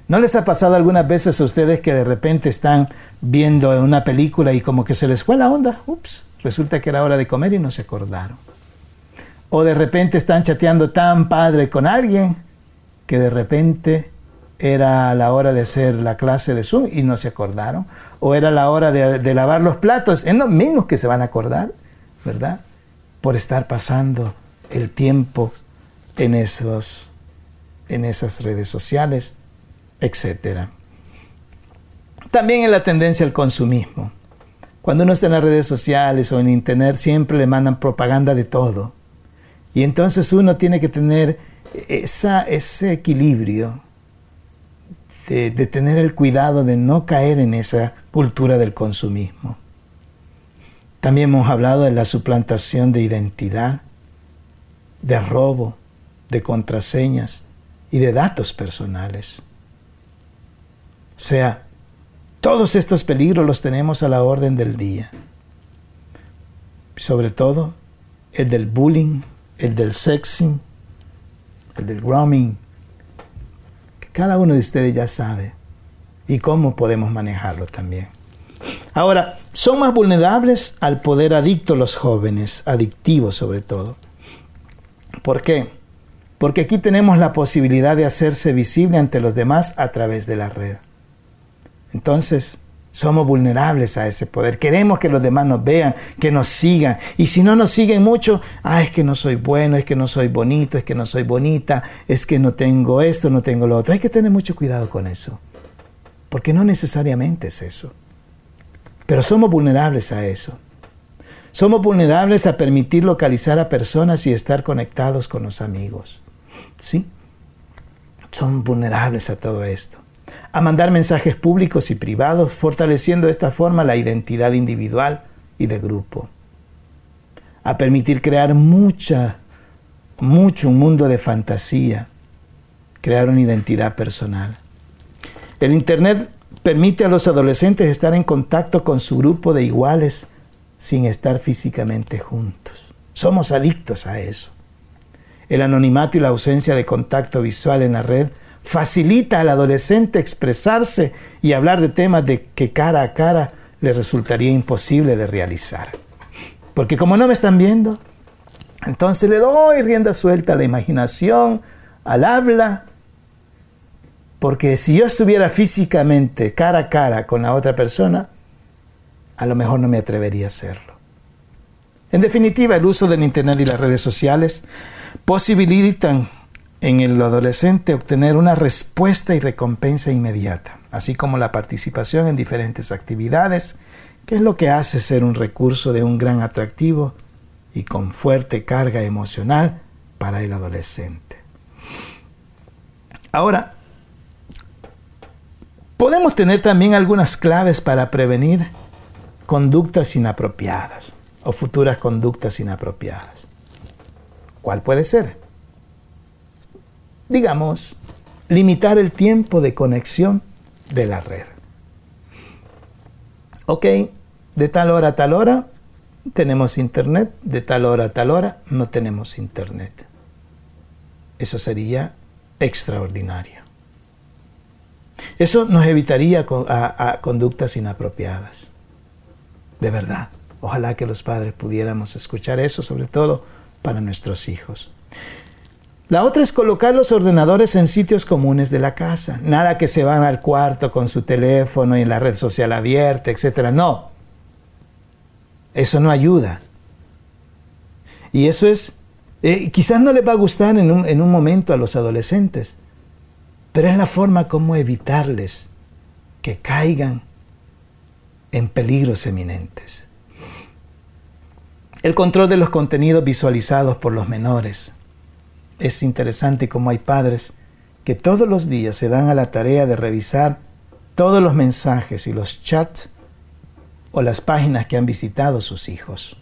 Speaker 1: ¿No les ha pasado algunas veces a ustedes que de repente están viendo una película y como que se les fue la onda? Ups, resulta que era hora de comer y no se acordaron. O de repente están chateando tan padre con alguien que de repente era la hora de hacer la clase de Zoom y no se acordaron. O era la hora de, lavar los platos. Es lo mismo que se van a acordar, ¿verdad? por estar pasando el tiempo en, esos, en esas redes sociales, etc. También en la tendencia al consumismo. Cuando uno está en las redes sociales o en internet siempre le mandan propaganda de todo. Y entonces uno tiene que tener esa, ese equilibrio de, de tener el cuidado de no caer en esa cultura del consumismo. También hemos hablado de la suplantación de identidad, de robo, de contraseñas y de datos personales. Sea, todos estos peligros los tenemos a la orden del día. Sobre todo el del bullying, el del sexing, el del grooming, que cada uno de ustedes ya sabe y cómo podemos manejarlo también. Ahora, son más vulnerables al poder adicto los jóvenes, adictivos sobre todo. ¿Por qué? Porque aquí tenemos la posibilidad de hacerse visible ante los demás a través de la red. Entonces, somos vulnerables a ese poder. Queremos que los demás nos vean, que nos sigan. Y si no nos siguen mucho, ah, es que no soy bueno, es que no soy bonito, es que no soy bonita, es que no tengo esto, no tengo lo otro. Hay que tener mucho cuidado con eso. Porque no necesariamente es eso. Pero somos vulnerables a eso. Somos vulnerables a permitir localizar a personas y estar conectados con los amigos. ¿Sí? Son vulnerables a todo esto. A mandar mensajes públicos y privados, fortaleciendo de esta forma la identidad individual y de grupo. A permitir crear mucha, mucho un mundo de fantasía, crear una identidad personal. El Internet permite a los adolescentes estar en contacto con su grupo de iguales sin estar físicamente juntos. Somos adictos a eso. El anonimato y la ausencia de contacto visual en la red facilita al adolescente expresarse y hablar de temas de que cara a cara le resultaría imposible de realizar. Porque como no me están viendo, entonces le doy rienda suelta a la imaginación, al habla porque si yo estuviera físicamente cara a cara con la otra persona, a lo mejor no me atrevería a hacerlo. En definitiva, el uso del Internet y las redes sociales posibilitan en el adolescente obtener una respuesta y recompensa inmediata, así como la participación en diferentes actividades, que es lo que hace ser un recurso de un gran atractivo y con fuerte carga emocional para el adolescente. Ahora, Podemos tener también algunas claves para prevenir conductas inapropiadas o futuras conductas inapropiadas. ¿Cuál puede ser? Digamos, limitar el tiempo de conexión de la red. Ok, de tal hora a tal hora tenemos internet, de tal hora a tal hora no tenemos internet. Eso sería extraordinario. Eso nos evitaría a, conductas inapropiadas. De verdad. Ojalá que los padres pudiéramos escuchar eso, sobre todo para nuestros hijos. La otra es colocar los ordenadores en sitios comunes de la casa. Nada que se van al cuarto con su teléfono y en la red social abierta, etc. No. Eso no ayuda. Y eso es, eh, quizás no les va a gustar en un, en un momento a los adolescentes, pero es la forma como evitarles que caigan en peligros eminentes. El control de los contenidos visualizados por los menores. Es interesante cómo hay padres que todos los días se dan a la tarea de revisar todos los mensajes y los chats o las páginas que han visitado sus hijos.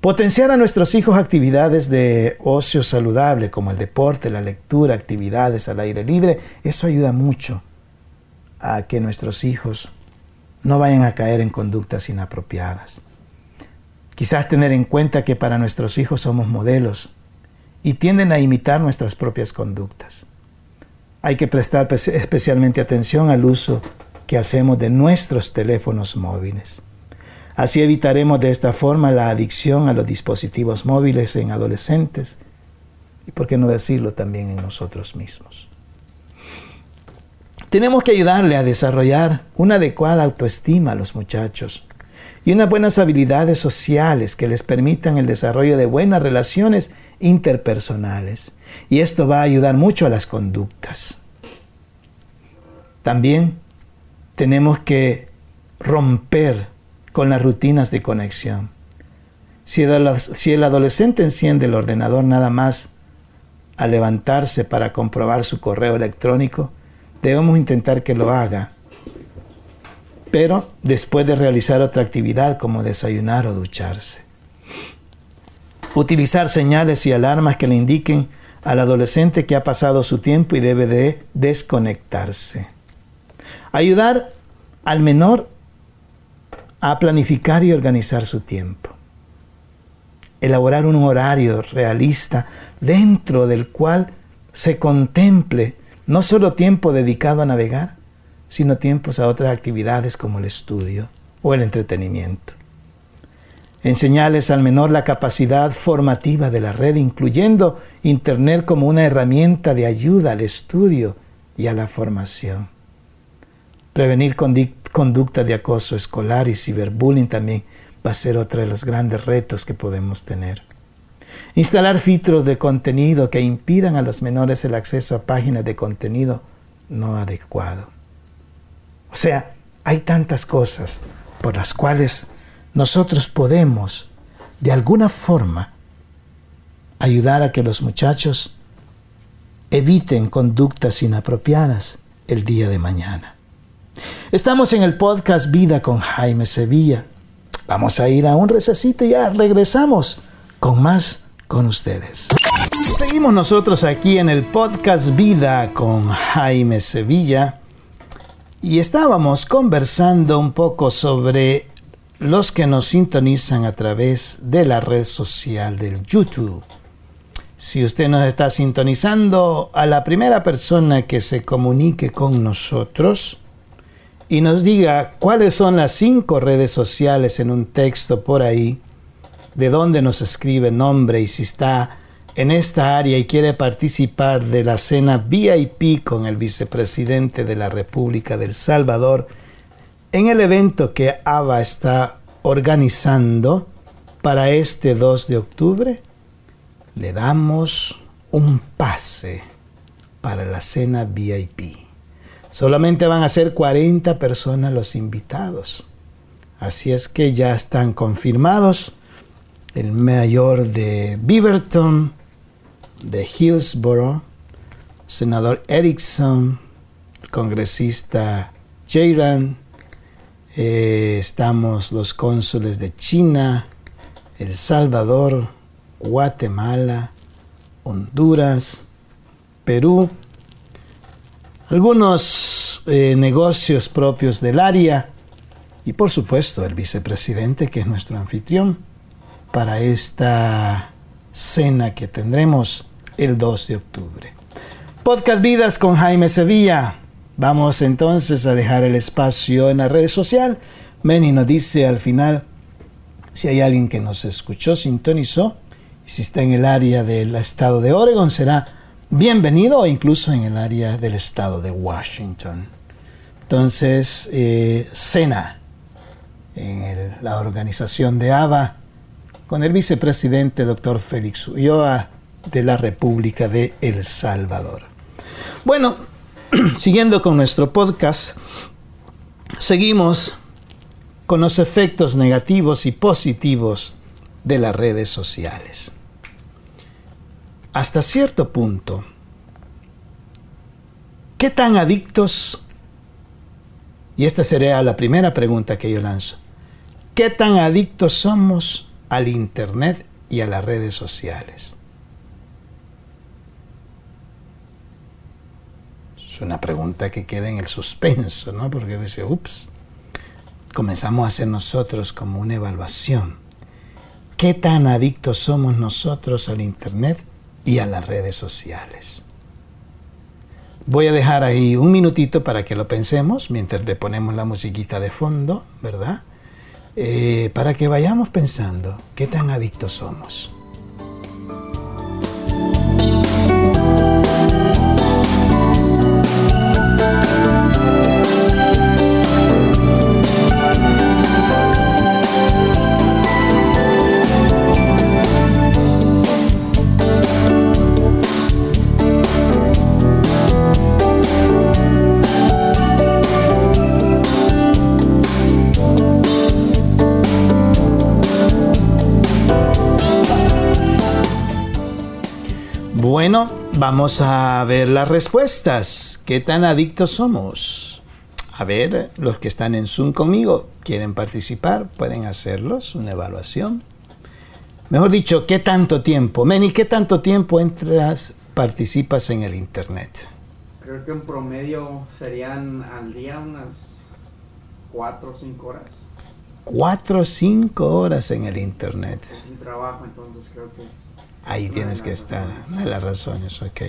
Speaker 1: Potenciar a nuestros hijos actividades de ocio saludable como el deporte, la lectura, actividades al aire libre, eso ayuda mucho a que nuestros hijos no vayan a caer en conductas inapropiadas. Quizás tener en cuenta que para nuestros hijos somos modelos y tienden a imitar nuestras propias conductas. Hay que prestar especialmente atención al uso que hacemos de nuestros teléfonos móviles. Así evitaremos de esta forma la adicción a los dispositivos móviles en adolescentes y, por qué no decirlo, también en nosotros mismos. Tenemos que ayudarle a desarrollar una adecuada autoestima a los muchachos y unas buenas habilidades sociales que les permitan el desarrollo de buenas relaciones interpersonales. Y esto va a ayudar mucho a las conductas. También tenemos que romper con las rutinas de conexión. Si el, adolescente enciende el ordenador nada más al levantarse para comprobar su correo electrónico, debemos intentar que lo haga, pero después de realizar otra actividad como desayunar o ducharse. Utilizar señales y alarmas que le indiquen al adolescente que ha pasado su tiempo y debe de desconectarse. Ayudar al menor a planificar y organizar su tiempo. Elaborar un horario realista dentro del cual se contemple no solo tiempo dedicado a navegar, sino tiempos a otras actividades como el estudio o el entretenimiento. Enseñarles al menor la capacidad formativa de la red, incluyendo Internet como una herramienta de ayuda al estudio y a la formación. Prevenir conducta de acoso escolar y ciberbullying también va a ser otro de los grandes retos que podemos tener. Instalar filtros de contenido que impidan a los menores el acceso a páginas de contenido no adecuado. O sea, hay tantas cosas por las cuales nosotros podemos, de alguna forma, ayudar a que los muchachos eviten conductas inapropiadas el día de mañana. Estamos en el podcast Vida con Jaime Sevilla. Vamos a ir a un recesito y ya regresamos con más con ustedes. Seguimos nosotros aquí en el podcast Vida con Jaime Sevilla y estábamos conversando un poco sobre los que nos sintonizan a través de la red social del YouTube. Si usted nos está sintonizando, a la primera persona que se comunique con nosotros, y nos diga cuáles son las cinco redes sociales en un texto por ahí, de dónde nos escribe nombre y si está en esta área y quiere participar de la cena VIP con el vicepresidente de la República del Salvador en el evento que ABA está organizando para este 2 de octubre, le damos un pase para la cena VIP. Solamente van a ser 40 personas los invitados. Así es que ya están confirmados el mayor de Beaverton, de Hillsborough, senador Erickson, congresista Jairan, eh, estamos los cónsules de China, El Salvador, Guatemala, Honduras, Perú, algunos eh, negocios propios del área y por supuesto el vicepresidente que es nuestro anfitrión para esta cena que tendremos el 2 de octubre. Podcast Vidas con Jaime Sevilla. Vamos entonces a dejar el espacio en la red social. Meni nos dice al final si hay alguien que nos escuchó, sintonizó, si está en el área del estado de Oregon, será bienvenido o incluso en el área del estado de Washington. Entonces, eh, cena en la organización de ABA con el vicepresidente doctor Félix Ulloa de la República de El Salvador. Bueno, siguiendo con nuestro podcast, seguimos con los efectos negativos y positivos de las redes sociales. Hasta cierto punto, ¿qué tan adictos? Y esta sería la primera pregunta que yo lanzo. ¿Qué tan adictos somos al Internet y a las redes sociales? Es una pregunta que queda en el suspenso, ¿no? Porque dice, ups, comenzamos a hacer nosotros como una evaluación. ¿Qué tan adictos somos nosotros al Internet y a las redes sociales? Voy a dejar ahí un minutito para que lo pensemos mientras le ponemos la musiquita de fondo, ¿verdad? Eh, para que vayamos pensando qué tan adictos somos. Bueno, vamos a ver las respuestas. ¿Qué tan adictos somos? A ver, los que están en Zoom conmigo, quieren participar, pueden hacerlos, una evaluación. Mejor dicho, ¿qué tanto tiempo? Meni, ¿qué tanto tiempo entras, participas en el Internet?
Speaker 2: Creo que en promedio serían al día unas 4 o 5 horas.
Speaker 1: 4 o 5 horas en el Internet.
Speaker 2: Es mi trabajo, entonces creo que
Speaker 1: Ahí tienes que estar. Una de las razones, ok.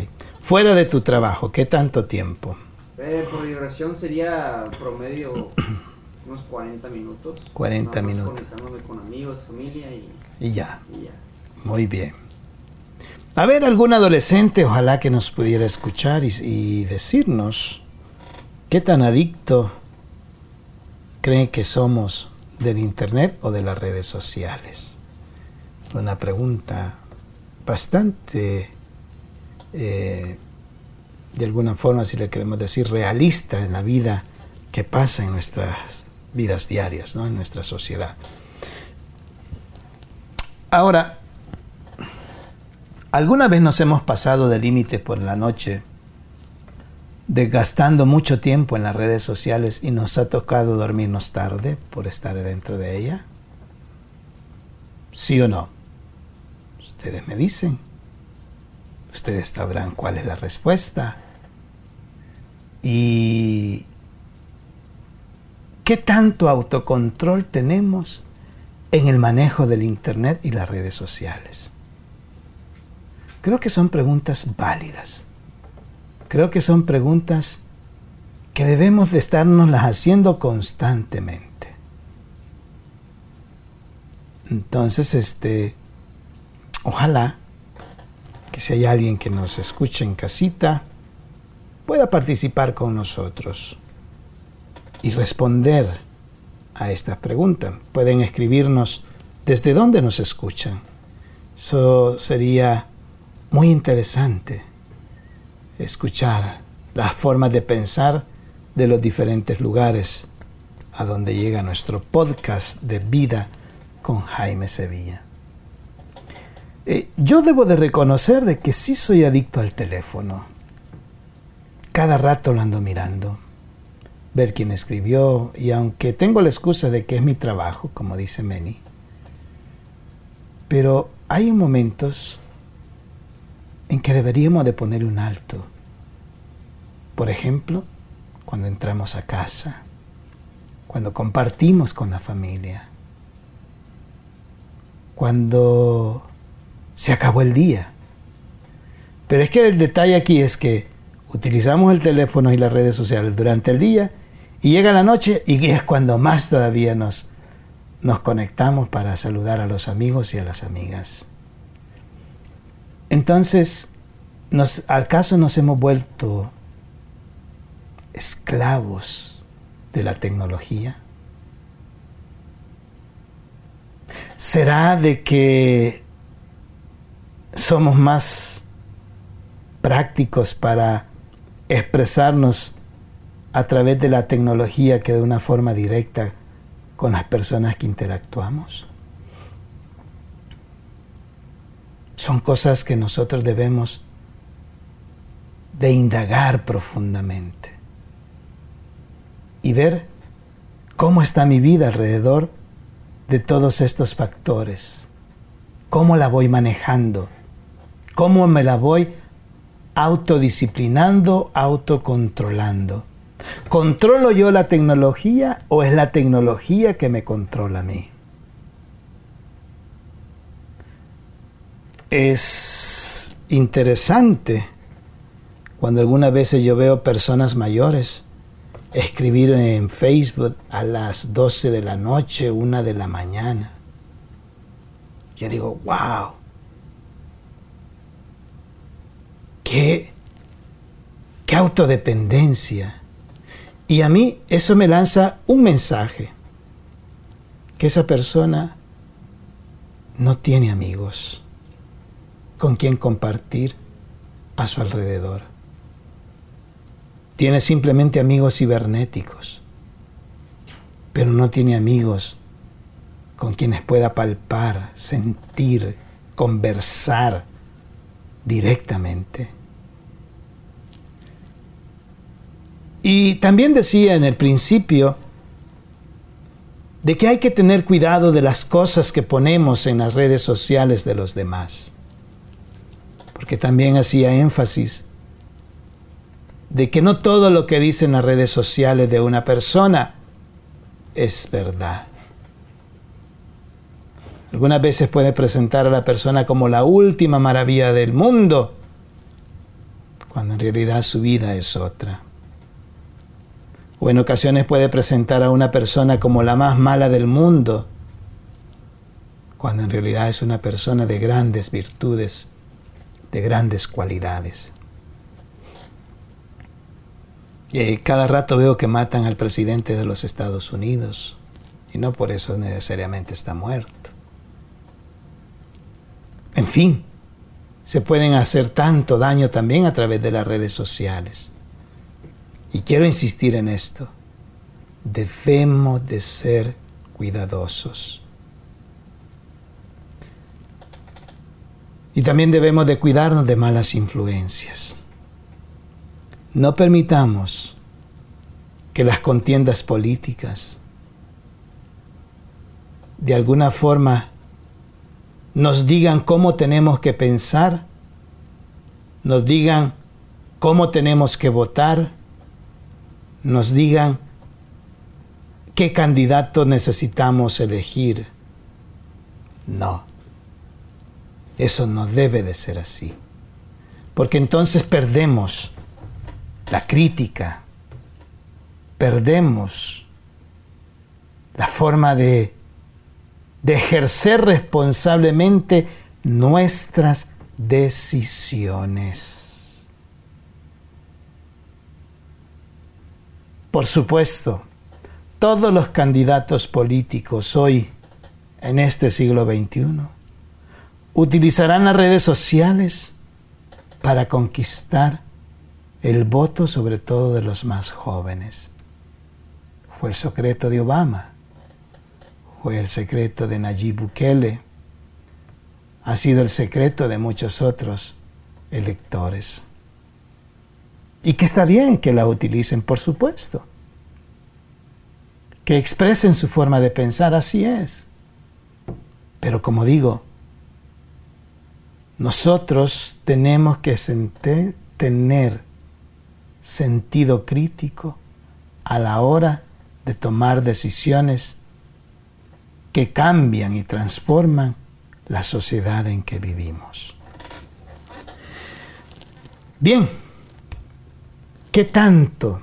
Speaker 1: Fuera de tu trabajo, ¿qué tanto tiempo?
Speaker 2: Eh, por duración sería promedio unos 40 minutos.
Speaker 1: 40 minutos.
Speaker 2: Conectándome con amigos, familia y,
Speaker 1: y, ya.
Speaker 2: y ya.
Speaker 1: Muy bien. A ver, algún adolescente, ojalá que nos pudiera escuchar y, y decirnos qué tan adicto cree que somos del Internet o de las redes sociales. Una pregunta bastante, eh, de alguna forma, si le queremos decir, realista en la vida que pasa en nuestras vidas diarias, ¿no? en nuestra sociedad. Ahora, ¿alguna vez nos hemos pasado de límite por la noche, desgastando mucho tiempo en las redes sociales y nos ha tocado dormirnos tarde por estar dentro de ella? ¿Sí o no? Ustedes me dicen. Ustedes sabrán cuál es la respuesta. Y qué tanto autocontrol tenemos en el manejo del Internet y las redes sociales. Creo que son preguntas válidas. Creo que son preguntas que debemos de estarnos las haciendo constantemente. Entonces, este, Ojalá que si hay alguien que nos escuche en casita, pueda participar con nosotros y responder a estas preguntas. Pueden escribirnos desde dónde nos escuchan. Eso sería muy interesante escuchar las formas de pensar de los diferentes lugares a donde llega nuestro podcast de vida con Jaime Sevilla. Eh, yo debo de reconocer de que sí soy adicto al teléfono. Cada rato lo ando mirando, ver quién escribió, y aunque tengo la excusa de que es mi trabajo, como dice Meni, pero hay momentos en que deberíamos de poner un alto. Por ejemplo, cuando entramos a casa, cuando compartimos con la familia, cuando se acabó el día. Pero es que el detalle aquí es que utilizamos el teléfono y las redes sociales durante el día y llega la noche y es cuando más todavía nos, nos conectamos para saludar a los amigos y a las amigas. Entonces, nos, al caso nos hemos vuelto esclavos de la tecnología. ¿Será de que somos más prácticos para expresarnos a través de la tecnología que de una forma directa con las personas que interactuamos? Son cosas que nosotros debemos de indagar profundamente y ver cómo está mi vida alrededor de todos estos factores, cómo la voy manejando, cómo me la voy autodisciplinando, autocontrolando. ¿Controlo yo la tecnología o es la tecnología que me controla a mí? Es interesante cuando algunas veces yo veo personas mayores escribir en Facebook a las 12 de la noche, una de la mañana. Yo digo, wow, qué, qué autodependencia. Y a mí eso me lanza un mensaje, que esa persona no tiene amigos con quien compartir a su alrededor. Tiene simplemente amigos cibernéticos, pero no tiene amigos con quienes pueda palpar, sentir, conversar directamente. Y también decía en el principio de que hay que tener cuidado de las cosas que ponemos en las redes sociales de los demás. Porque también hacía énfasis de que no todo lo que dicen las redes sociales de una persona es verdad. Algunas veces puede presentar a la persona como la última maravilla del mundo, cuando en realidad su vida es otra. O en ocasiones puede presentar a una persona como la más mala del mundo, cuando en realidad es una persona de grandes virtudes, de grandes cualidades. Y cada rato veo que matan al presidente de los Estados Unidos y no por eso necesariamente está muerto. En fin, se pueden hacer tanto daño también a través de las redes sociales. Y quiero insistir en esto. Debemos de ser cuidadosos. Y también debemos de cuidarnos de malas influencias. No permitamos que las contiendas políticas de alguna forma nos digan cómo tenemos que pensar, nos digan cómo tenemos que votar, nos digan qué candidato necesitamos elegir. No, eso no debe de ser así, porque entonces perdemos la crítica, perdemos la forma de, de ejercer responsablemente nuestras decisiones. Por supuesto, todos los candidatos políticos hoy, en este siglo XXI, utilizarán las redes sociales para conquistar el voto sobre todo de los más jóvenes. Fue el secreto de Obama, fue el secreto de Nayib Bukele, ha sido el secreto de muchos otros electores. Y que está bien que la utilicen, por supuesto. Que expresen su forma de pensar, así es. Pero como digo, nosotros tenemos que tener sentido crítico a la hora de tomar decisiones que cambian y transforman la sociedad en que vivimos. Bien, ¿qué tanto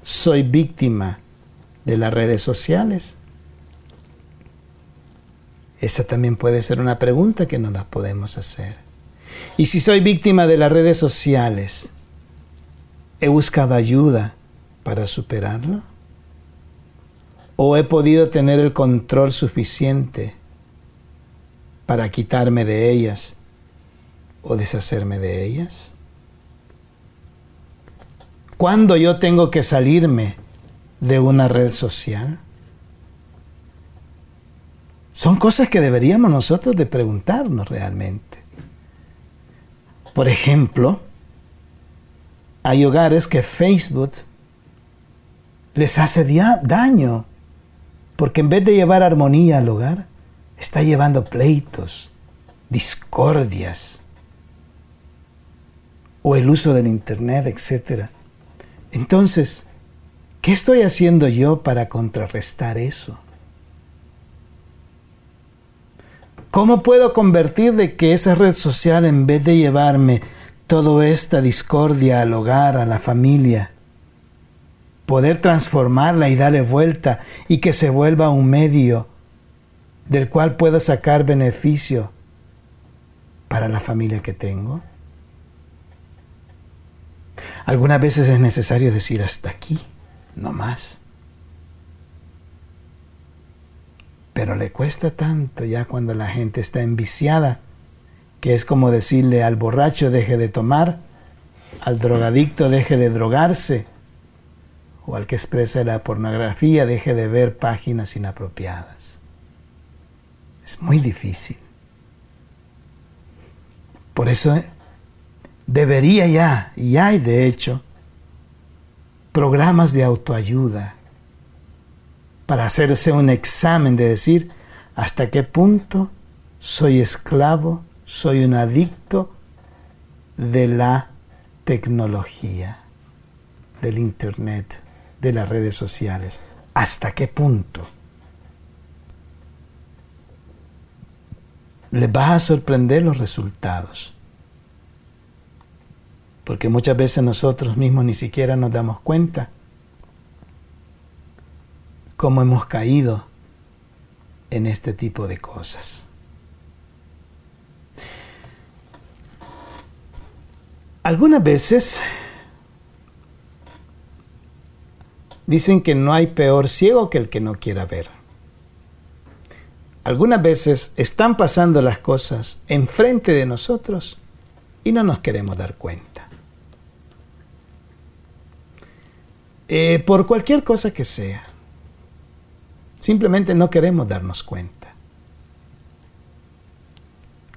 Speaker 1: soy víctima de las redes sociales? Esa también puede ser una pregunta que nos la podemos hacer. Y si soy víctima de las redes sociales, ¿he buscado ayuda para superarlo? ¿O he podido tener el control suficiente para quitarme de ellas o deshacerme de ellas? ¿Cuándo yo tengo que salirme de una red social? Son cosas que deberíamos nosotros de preguntarnos realmente. Por ejemplo, hay hogares que Facebook les hace daño, porque en vez de llevar armonía al hogar, está llevando pleitos, discordias, o el uso del Internet, etc. Entonces, ¿qué estoy haciendo yo para contrarrestar eso? ¿Cómo puedo convertir de que esa red social, en vez de llevarme toda esta discordia al hogar, a la familia, poder transformarla y darle vuelta y que se vuelva un medio del cual pueda sacar beneficio para la familia que tengo? Algunas veces es necesario decir hasta aquí, no más. Pero le cuesta tanto ya cuando la gente está enviciada, que es como decirle al borracho deje de tomar, al drogadicto deje de drogarse, o al que expresa la pornografía deje de ver páginas inapropiadas. Es muy difícil. Por eso debería ya, y hay de hecho, programas de autoayuda para hacerse un examen de decir hasta qué punto soy esclavo, soy un adicto de la tecnología, del Internet, de las redes sociales. ¿Hasta qué punto? Les va a sorprender los resultados. Porque muchas veces nosotros mismos ni siquiera nos damos cuenta cómo hemos caído en este tipo de cosas. Algunas veces dicen que no hay peor ciego que el que no quiera ver. Algunas veces están pasando las cosas enfrente de nosotros y no nos queremos dar cuenta. Eh, por cualquier cosa que sea. Simplemente no queremos darnos cuenta.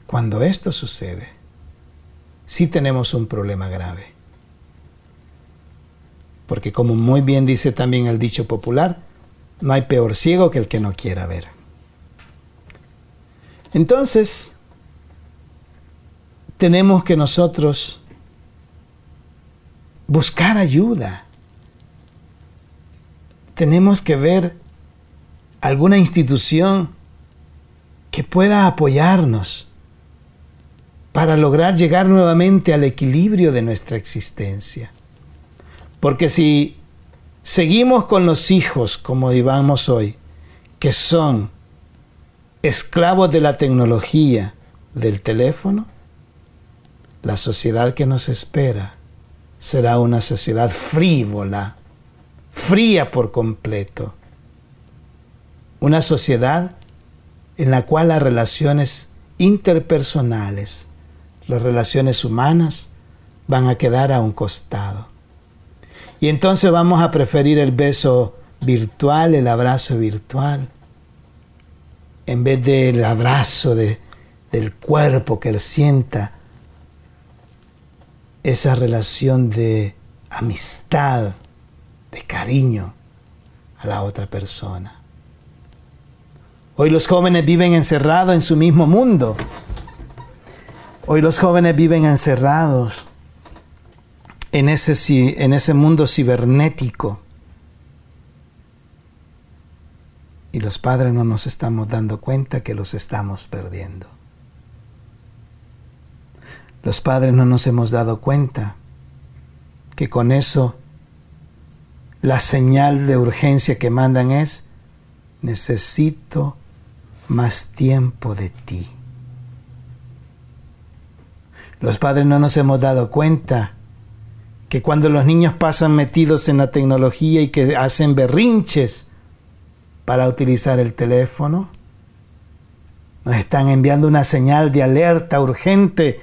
Speaker 1: Cuando esto sucede, sí tenemos un problema grave. Porque como muy bien dice también el dicho popular, no hay peor ciego que el que no quiera ver. Entonces, tenemos que nosotros buscar ayuda. Tenemos que ver alguna institución que pueda apoyarnos para lograr llegar nuevamente al equilibrio de nuestra existencia. Porque si seguimos con los hijos como vivamos hoy, que son esclavos de la tecnología, del teléfono, la sociedad que nos espera será una sociedad frívola, fría por completo, una sociedad en la cual las relaciones interpersonales, las relaciones humanas, van a quedar a un costado. Y entonces vamos a preferir el beso virtual, el abrazo virtual, en vez del abrazo de, del cuerpo que él sienta esa relación de amistad, de cariño a la otra persona. Hoy los jóvenes viven encerrados en su mismo mundo. Hoy los jóvenes viven encerrados en ese, en ese mundo cibernético. Y los padres no nos estamos dando cuenta que los estamos perdiendo. Los padres no nos hemos dado cuenta que con eso la señal de urgencia que mandan es, necesito más tiempo de ti. Los padres no nos hemos dado cuenta que cuando los niños pasan metidos en la tecnología y que hacen berrinches para utilizar el teléfono, nos están enviando una señal de alerta urgente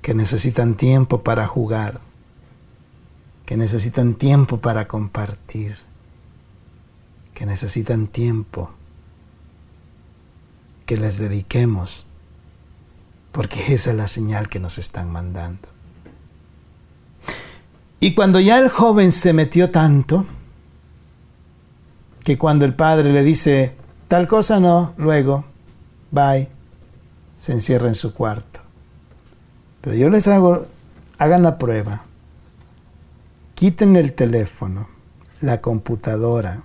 Speaker 1: que necesitan tiempo para jugar, que necesitan tiempo para compartir, que necesitan tiempo que les dediquemos porque esa es la señal que nos están mandando. Y cuando ya el joven se metió tanto, que cuando el padre le dice, tal cosa no, luego, bye, se encierra en su cuarto. Pero yo les hago, hagan la prueba. Quiten el teléfono, la computadora,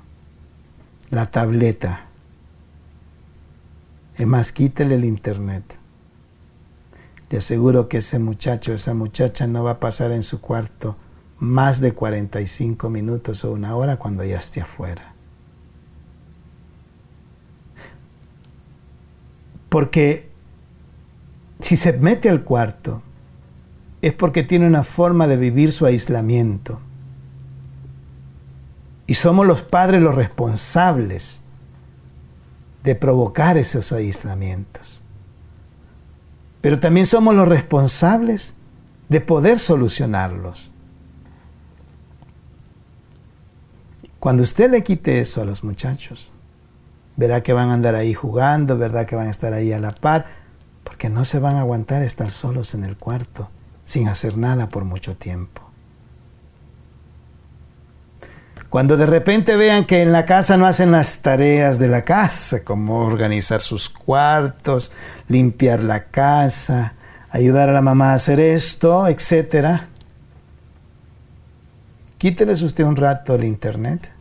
Speaker 1: la tableta. Es más, quítele el internet. Le aseguro que ese muchacho, esa muchacha no va a pasar en su cuarto más de 45 minutos o una hora cuando ya esté afuera. Porque si se mete al cuarto es porque tiene una forma de vivir su aislamiento. Y somos los padres los responsables de provocar esos aislamientos pero también somos los responsables de poder solucionarlos. Cuando usted le quite eso a los muchachos, verá que van a andar ahí jugando, verá que van a estar ahí a la par, porque no se van a aguantar estar solos en el cuarto sin hacer nada por mucho tiempo. Cuando de repente vean que en la casa no hacen las tareas de la casa, como organizar sus cuartos, limpiar la casa, ayudar a la mamá a hacer esto, etc. Quíteles usted un rato el internet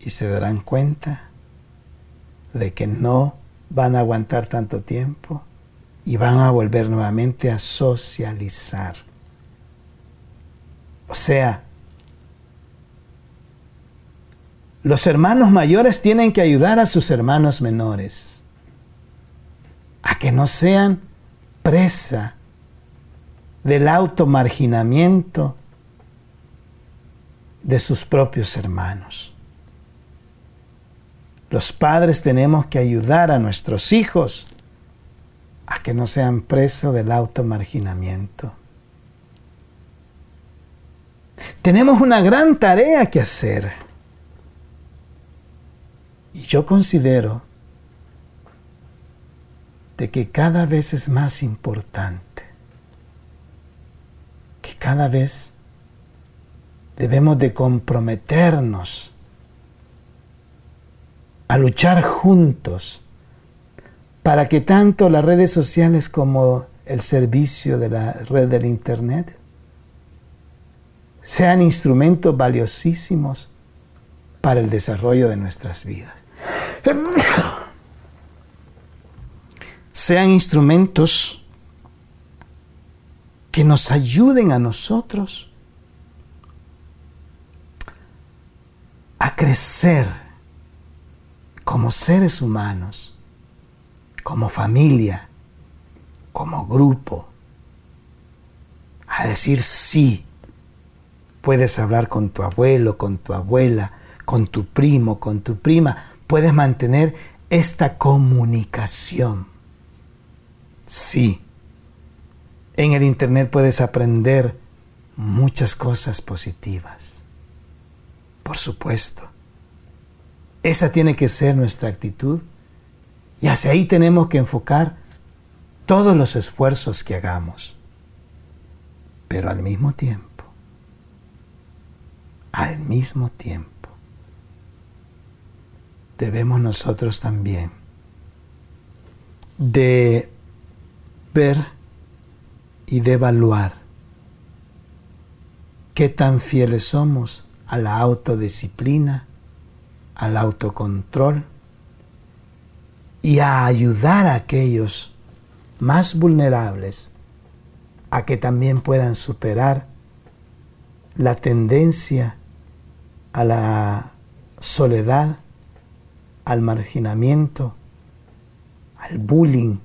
Speaker 1: y se darán cuenta de que no van a aguantar tanto tiempo y van a volver nuevamente a socializar. O sea, Los hermanos mayores tienen que ayudar a sus hermanos menores a que no sean presa del automarginamiento de sus propios hermanos. Los padres tenemos que ayudar a nuestros hijos a que no sean presos del automarginamiento. Tenemos una gran tarea que hacer. Y yo considero de que cada vez es más importante, que cada vez debemos de comprometernos a luchar juntos para que tanto las redes sociales como el servicio de la red del Internet sean instrumentos valiosísimos para el desarrollo de nuestras vidas. Sean instrumentos que nos ayuden a nosotros a crecer como seres humanos, como familia, como grupo, a decir sí. Puedes hablar con tu abuelo, con tu abuela, con tu primo, con tu prima, puedes mantener esta comunicación. Sí, en el Internet puedes aprender muchas cosas positivas. Por supuesto. Esa tiene que ser nuestra actitud y hacia ahí tenemos que enfocar todos los esfuerzos que hagamos. Pero al mismo tiempo, al mismo tiempo, debemos nosotros también de ver y de evaluar qué tan fieles somos a la autodisciplina, al autocontrol y a ayudar a aquellos más vulnerables a que también puedan superar la tendencia a la soledad, al marginamiento, al bullying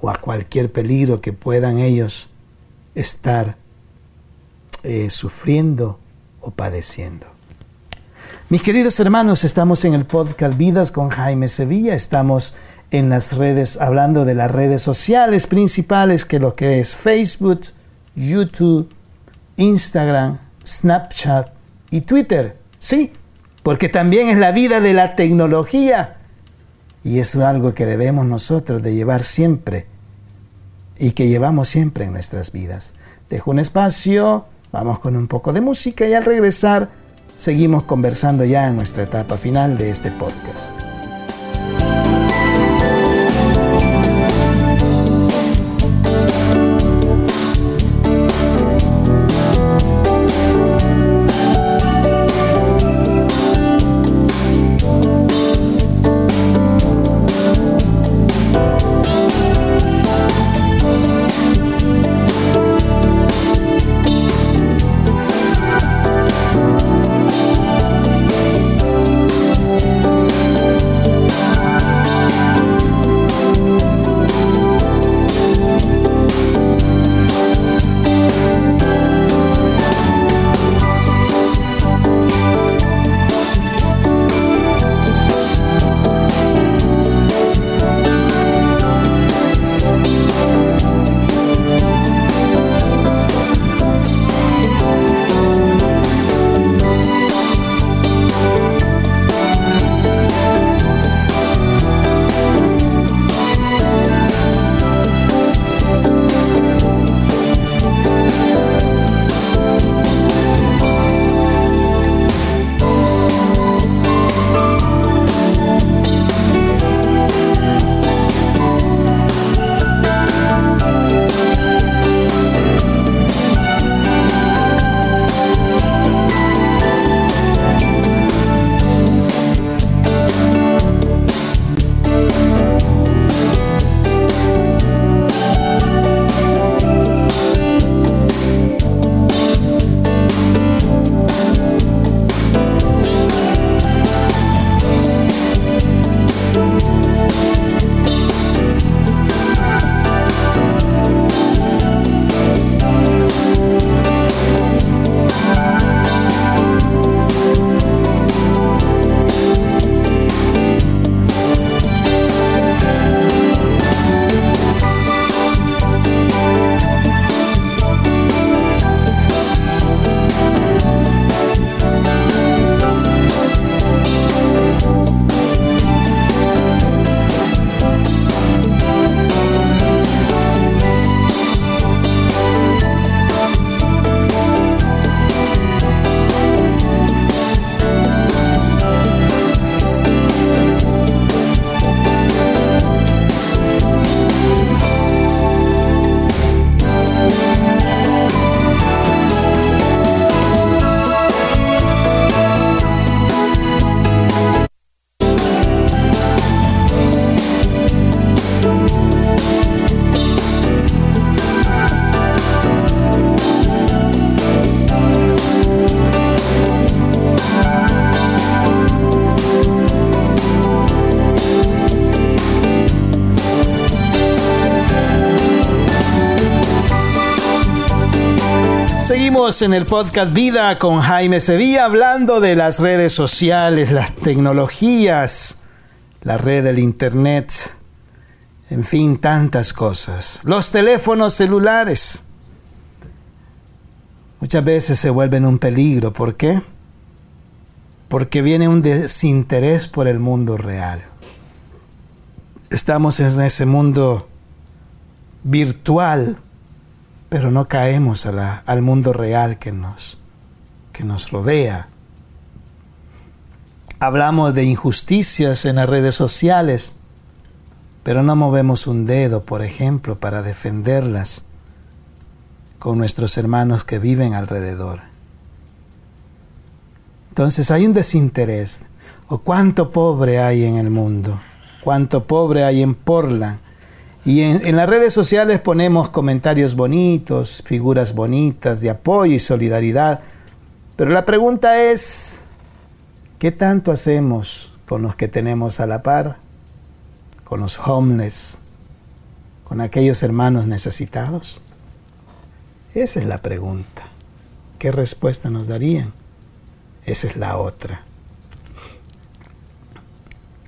Speaker 1: o a cualquier peligro que puedan ellos estar eh, sufriendo o padeciendo. Mis queridos hermanos, estamos en el podcast Vidas con Jaime Sevilla, estamos en las redes, hablando de las redes sociales principales, que lo que es Facebook, YouTube, Instagram, Snapchat y Twitter. Sí, porque también es la vida de la tecnología y es algo que debemos nosotros de llevar siempre y que llevamos siempre en nuestras vidas. Dejo un espacio Vamos con un poco de música y al regresar seguimos conversando ya en nuestra etapa final de este podcast. En el podcast Vida con Jaime Sevilla hablando de las redes sociales, las tecnologías, la red del Internet, en fin, tantas cosas. Los teléfonos celulares muchas veces se vuelven un peligro. ¿Por qué? Porque viene un desinterés por el mundo real. Estamos en ese mundo virtual pero no caemos al mundo real que nos, que nos rodea. Hablamos de injusticias en las redes sociales, pero no movemos un dedo, por ejemplo, para defenderlas con nuestros hermanos que viven alrededor. Entonces hay un desinterés. ¿O cuánto pobre hay en el mundo? ¿Cuánto pobre hay en Portland? Y en, las redes sociales ponemos comentarios bonitos, figuras bonitas de apoyo y solidaridad. Pero la pregunta es, ¿qué tanto hacemos con los que tenemos a la par? Con los homeless, con aquellos hermanos necesitados. Esa es la pregunta. ¿Qué respuesta nos darían? Esa es la otra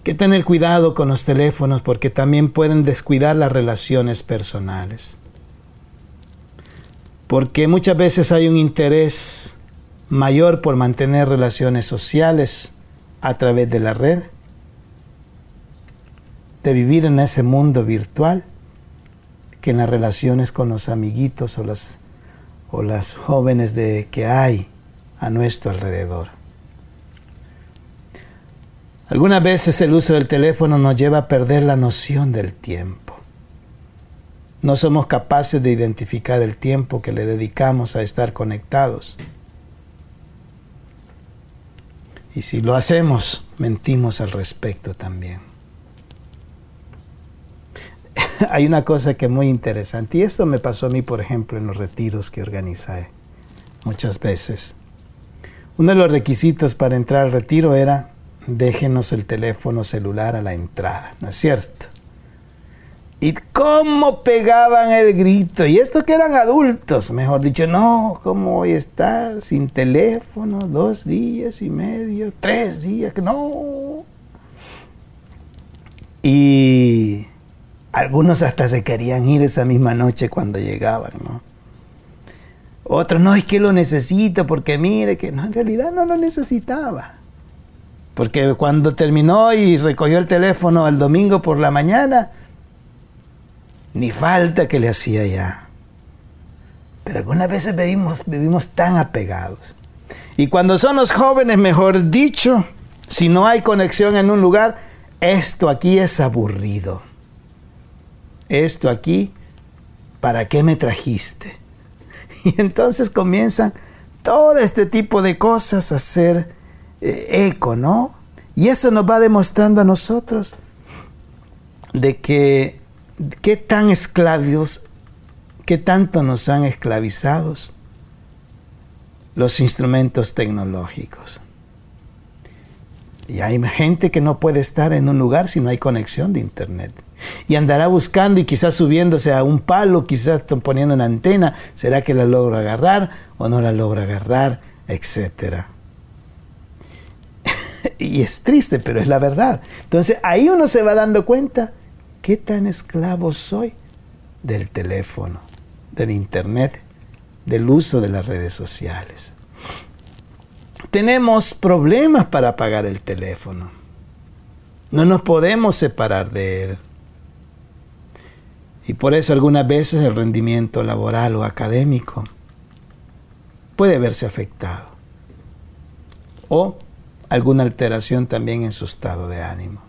Speaker 1: que tener cuidado con los teléfonos porque también pueden descuidar las relaciones personales. Porque muchas veces hay un interés mayor por mantener relaciones sociales a través de la red, de vivir en ese mundo virtual, que en las relaciones con los amiguitos o las, o las jóvenes de, que hay a nuestro alrededor. Algunas veces el uso del teléfono nos lleva a perder la noción del tiempo. No somos capaces de identificar el tiempo que le dedicamos a estar conectados. Y si lo hacemos, mentimos al respecto también. Hay una cosa que es muy interesante, y esto me pasó a mí, por ejemplo, en los retiros que organizé muchas veces. Uno de los requisitos para entrar al retiro era déjenos el teléfono celular a la entrada, ¿no es cierto? Y cómo pegaban el grito. Y esto que eran adultos, mejor dicho, no, ¿cómo voy a estar sin teléfono dos días y medio, tres días? No. Y algunos hasta se querían ir esa misma noche cuando llegaban, ¿no? Otros, no, es que lo necesito porque mire que no, en realidad no lo necesitaba. Porque cuando terminó y recogió el teléfono el domingo por la mañana, ni falta que le hacía ya. Pero algunas veces vivimos, tan apegados. Y cuando son los jóvenes, mejor dicho, si no hay conexión en un lugar, esto aquí es aburrido. Esto aquí, ¿para qué me trajiste? Y entonces comienzan todo este tipo de cosas a ser eco, ¿no? Y eso nos va demostrando a nosotros de que qué tan esclavos, qué tanto nos han esclavizados los instrumentos tecnológicos. Y hay gente que no puede estar en un lugar si no hay conexión de internet. Y andará buscando y quizás subiéndose a un palo, quizás poniendo una antena. ¿Será que la logra agarrar o no la logra agarrar? Etcétera y es triste, pero es la verdad. Entonces ahí uno se va dando cuenta qué tan esclavo soy del teléfono, del internet, del uso de las redes sociales. Tenemos problemas para pagar el teléfono. No nos podemos separar de él. Y por eso algunas veces el rendimiento laboral o académico puede verse afectado. O alguna alteración también en su estado de ánimo.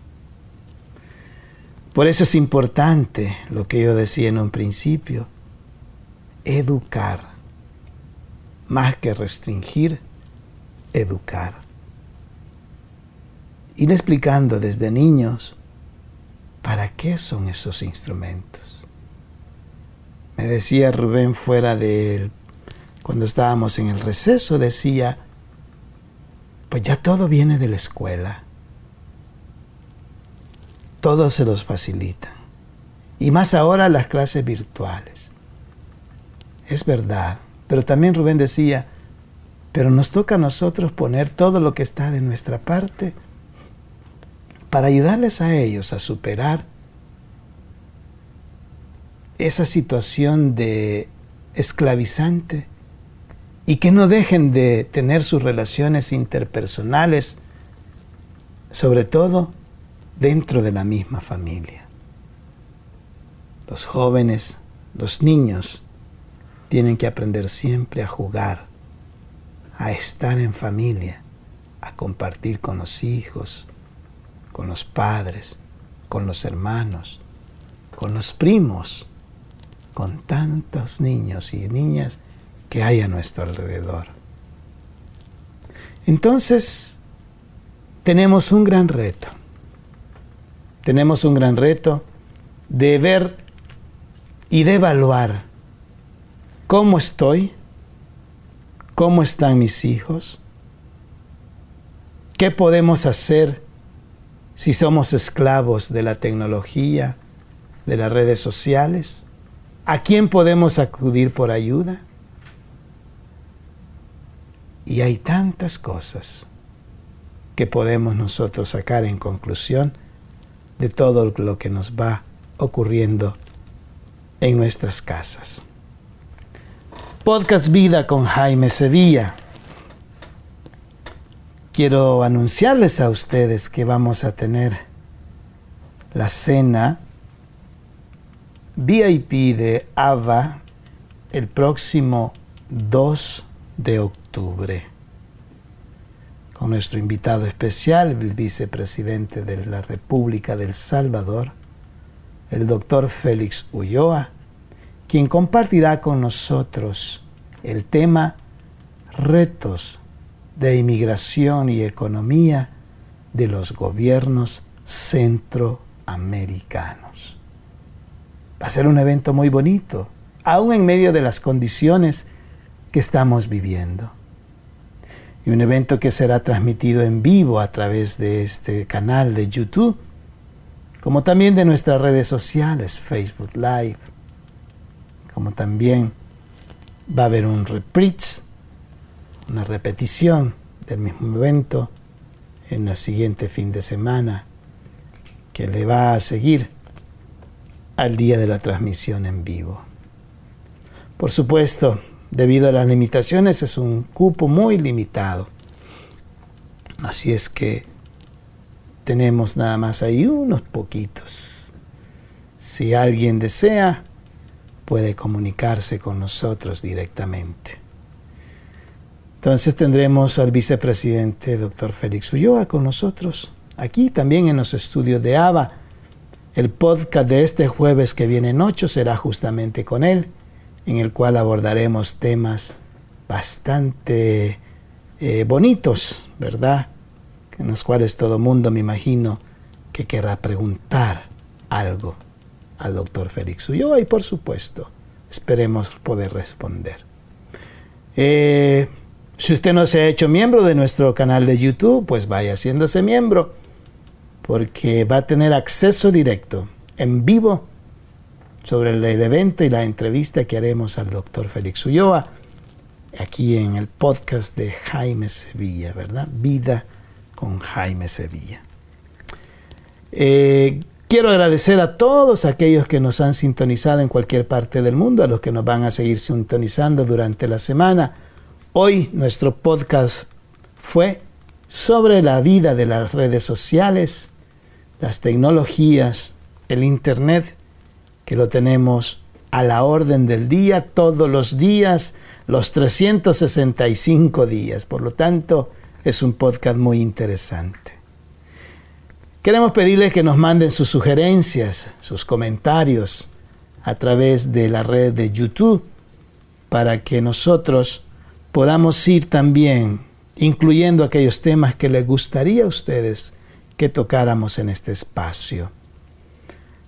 Speaker 1: Por eso es importante lo que yo decía en un principio, educar, más que restringir, educar. Ir explicando desde niños para qué son esos instrumentos. Me decía Rubén fuera de él, cuando estábamos en el receso, decía, pues ya todo viene de la escuela. Todo se los facilita. Y más ahora las clases virtuales. Es verdad. Pero también Rubén decía, pero nos toca a nosotros poner todo lo que está de nuestra parte para ayudarles a ellos a superar esa situación de esclavizante y que no dejen de tener sus relaciones interpersonales, sobre todo dentro de la misma familia. Los jóvenes, los niños, tienen que aprender siempre a jugar, a estar en familia, a compartir con los hijos, con los padres, con los hermanos, con los primos, con tantos niños y niñas que hay a nuestro alrededor. Entonces, tenemos un gran reto. Tenemos un gran reto de ver y de evaluar cómo estoy, cómo están mis hijos, qué podemos hacer si somos esclavos de la tecnología, de las redes sociales, a quién podemos acudir por ayuda. Y hay tantas cosas que podemos nosotros sacar en conclusión de todo lo que nos va ocurriendo en nuestras casas. Podcast Vida con Jaime Sevilla. Quiero anunciarles a ustedes que vamos a tener la cena VIP de AVA el próximo 2 de octubre con nuestro invitado especial, el vicepresidente de la República del Salvador, el doctor Félix Ulloa, quien compartirá con nosotros el tema retos de inmigración y economía de los gobiernos centroamericanos. Va a ser un evento muy bonito, aún en medio de las condiciones que estamos viviendo. Y un evento que será transmitido en vivo a través de este canal de YouTube, como también de nuestras redes sociales, Facebook Live, como también va a haber un reprise, una repetición del mismo evento en el siguiente fin de semana que le va a seguir al día de la transmisión en vivo. Por supuesto, debido a las limitaciones es un cupo muy limitado. Así es que tenemos nada más ahí unos poquitos. Si alguien desea, puede comunicarse con nosotros directamente. Entonces tendremos al vicepresidente doctor Félix Ulloa con nosotros, aquí también en los estudios de ABA. El podcast de este jueves que viene en 8 será justamente con él, en el cual abordaremos temas bastante eh, bonitos, ¿verdad? En los cuales todo mundo me imagino que querrá preguntar algo al doctor Félix Ulloa y por supuesto esperemos poder responder. Eh, si usted no se ha hecho miembro de nuestro canal de YouTube, pues vaya haciéndose miembro porque va a tener acceso directo en vivo sobre el, evento y la entrevista que haremos al doctor Félix Ulloa aquí en el podcast de Jaime Sevilla, ¿verdad? Vida con Jaime Sevilla. Eh, Quiero agradecer a todos aquellos que nos han sintonizado en cualquier parte del mundo, a los que nos van a seguir sintonizando durante la semana. Hoy nuestro podcast fue sobre la vida de las redes sociales, las tecnologías, el Internet, que lo tenemos a la orden del día, todos los días, los 365 días. Por lo tanto, es un podcast muy interesante. Queremos pedirles que nos manden sus sugerencias, sus comentarios a través de la red de YouTube para que nosotros podamos ir también incluyendo aquellos temas que les gustaría a ustedes que tocáramos en este espacio.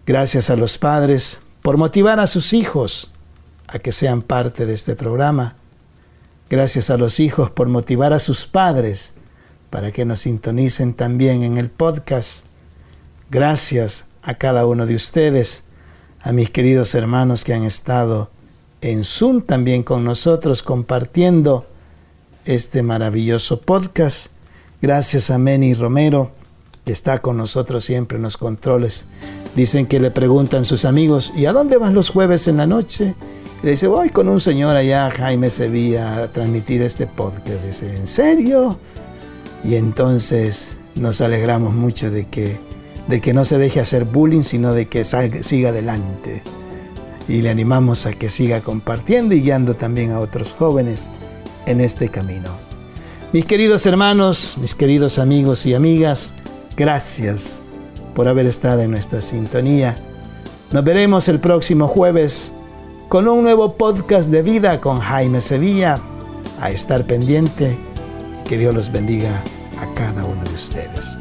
Speaker 1: Gracias a los padres por motivar a sus hijos a que sean parte de este programa. Gracias a los hijos por motivar a sus padres para que nos sintonicen también en el podcast. Gracias a cada uno de ustedes, a mis queridos hermanos que han estado en Zoom también con nosotros compartiendo este maravilloso podcast. Gracias a Meni Romero, que está con nosotros siempre en los controles. Dicen que le preguntan sus amigos, ¿y a dónde van los jueves en la noche? Y le dice, voy con un señor allá, Jaime Sevilla, a transmitir este podcast. Dice, ¿en serio? Y entonces nos alegramos mucho de que de que no se deje hacer bullying, sino de que siga adelante. Y le animamos a que siga compartiendo y guiando también a otros jóvenes en este camino. Mis queridos hermanos, mis queridos amigos y amigas, gracias por haber estado en nuestra sintonía. Nos veremos el próximo jueves con un nuevo podcast de vida con Jaime Sevilla. A estar pendiente. Que Dios los bendiga a cada uno de ustedes.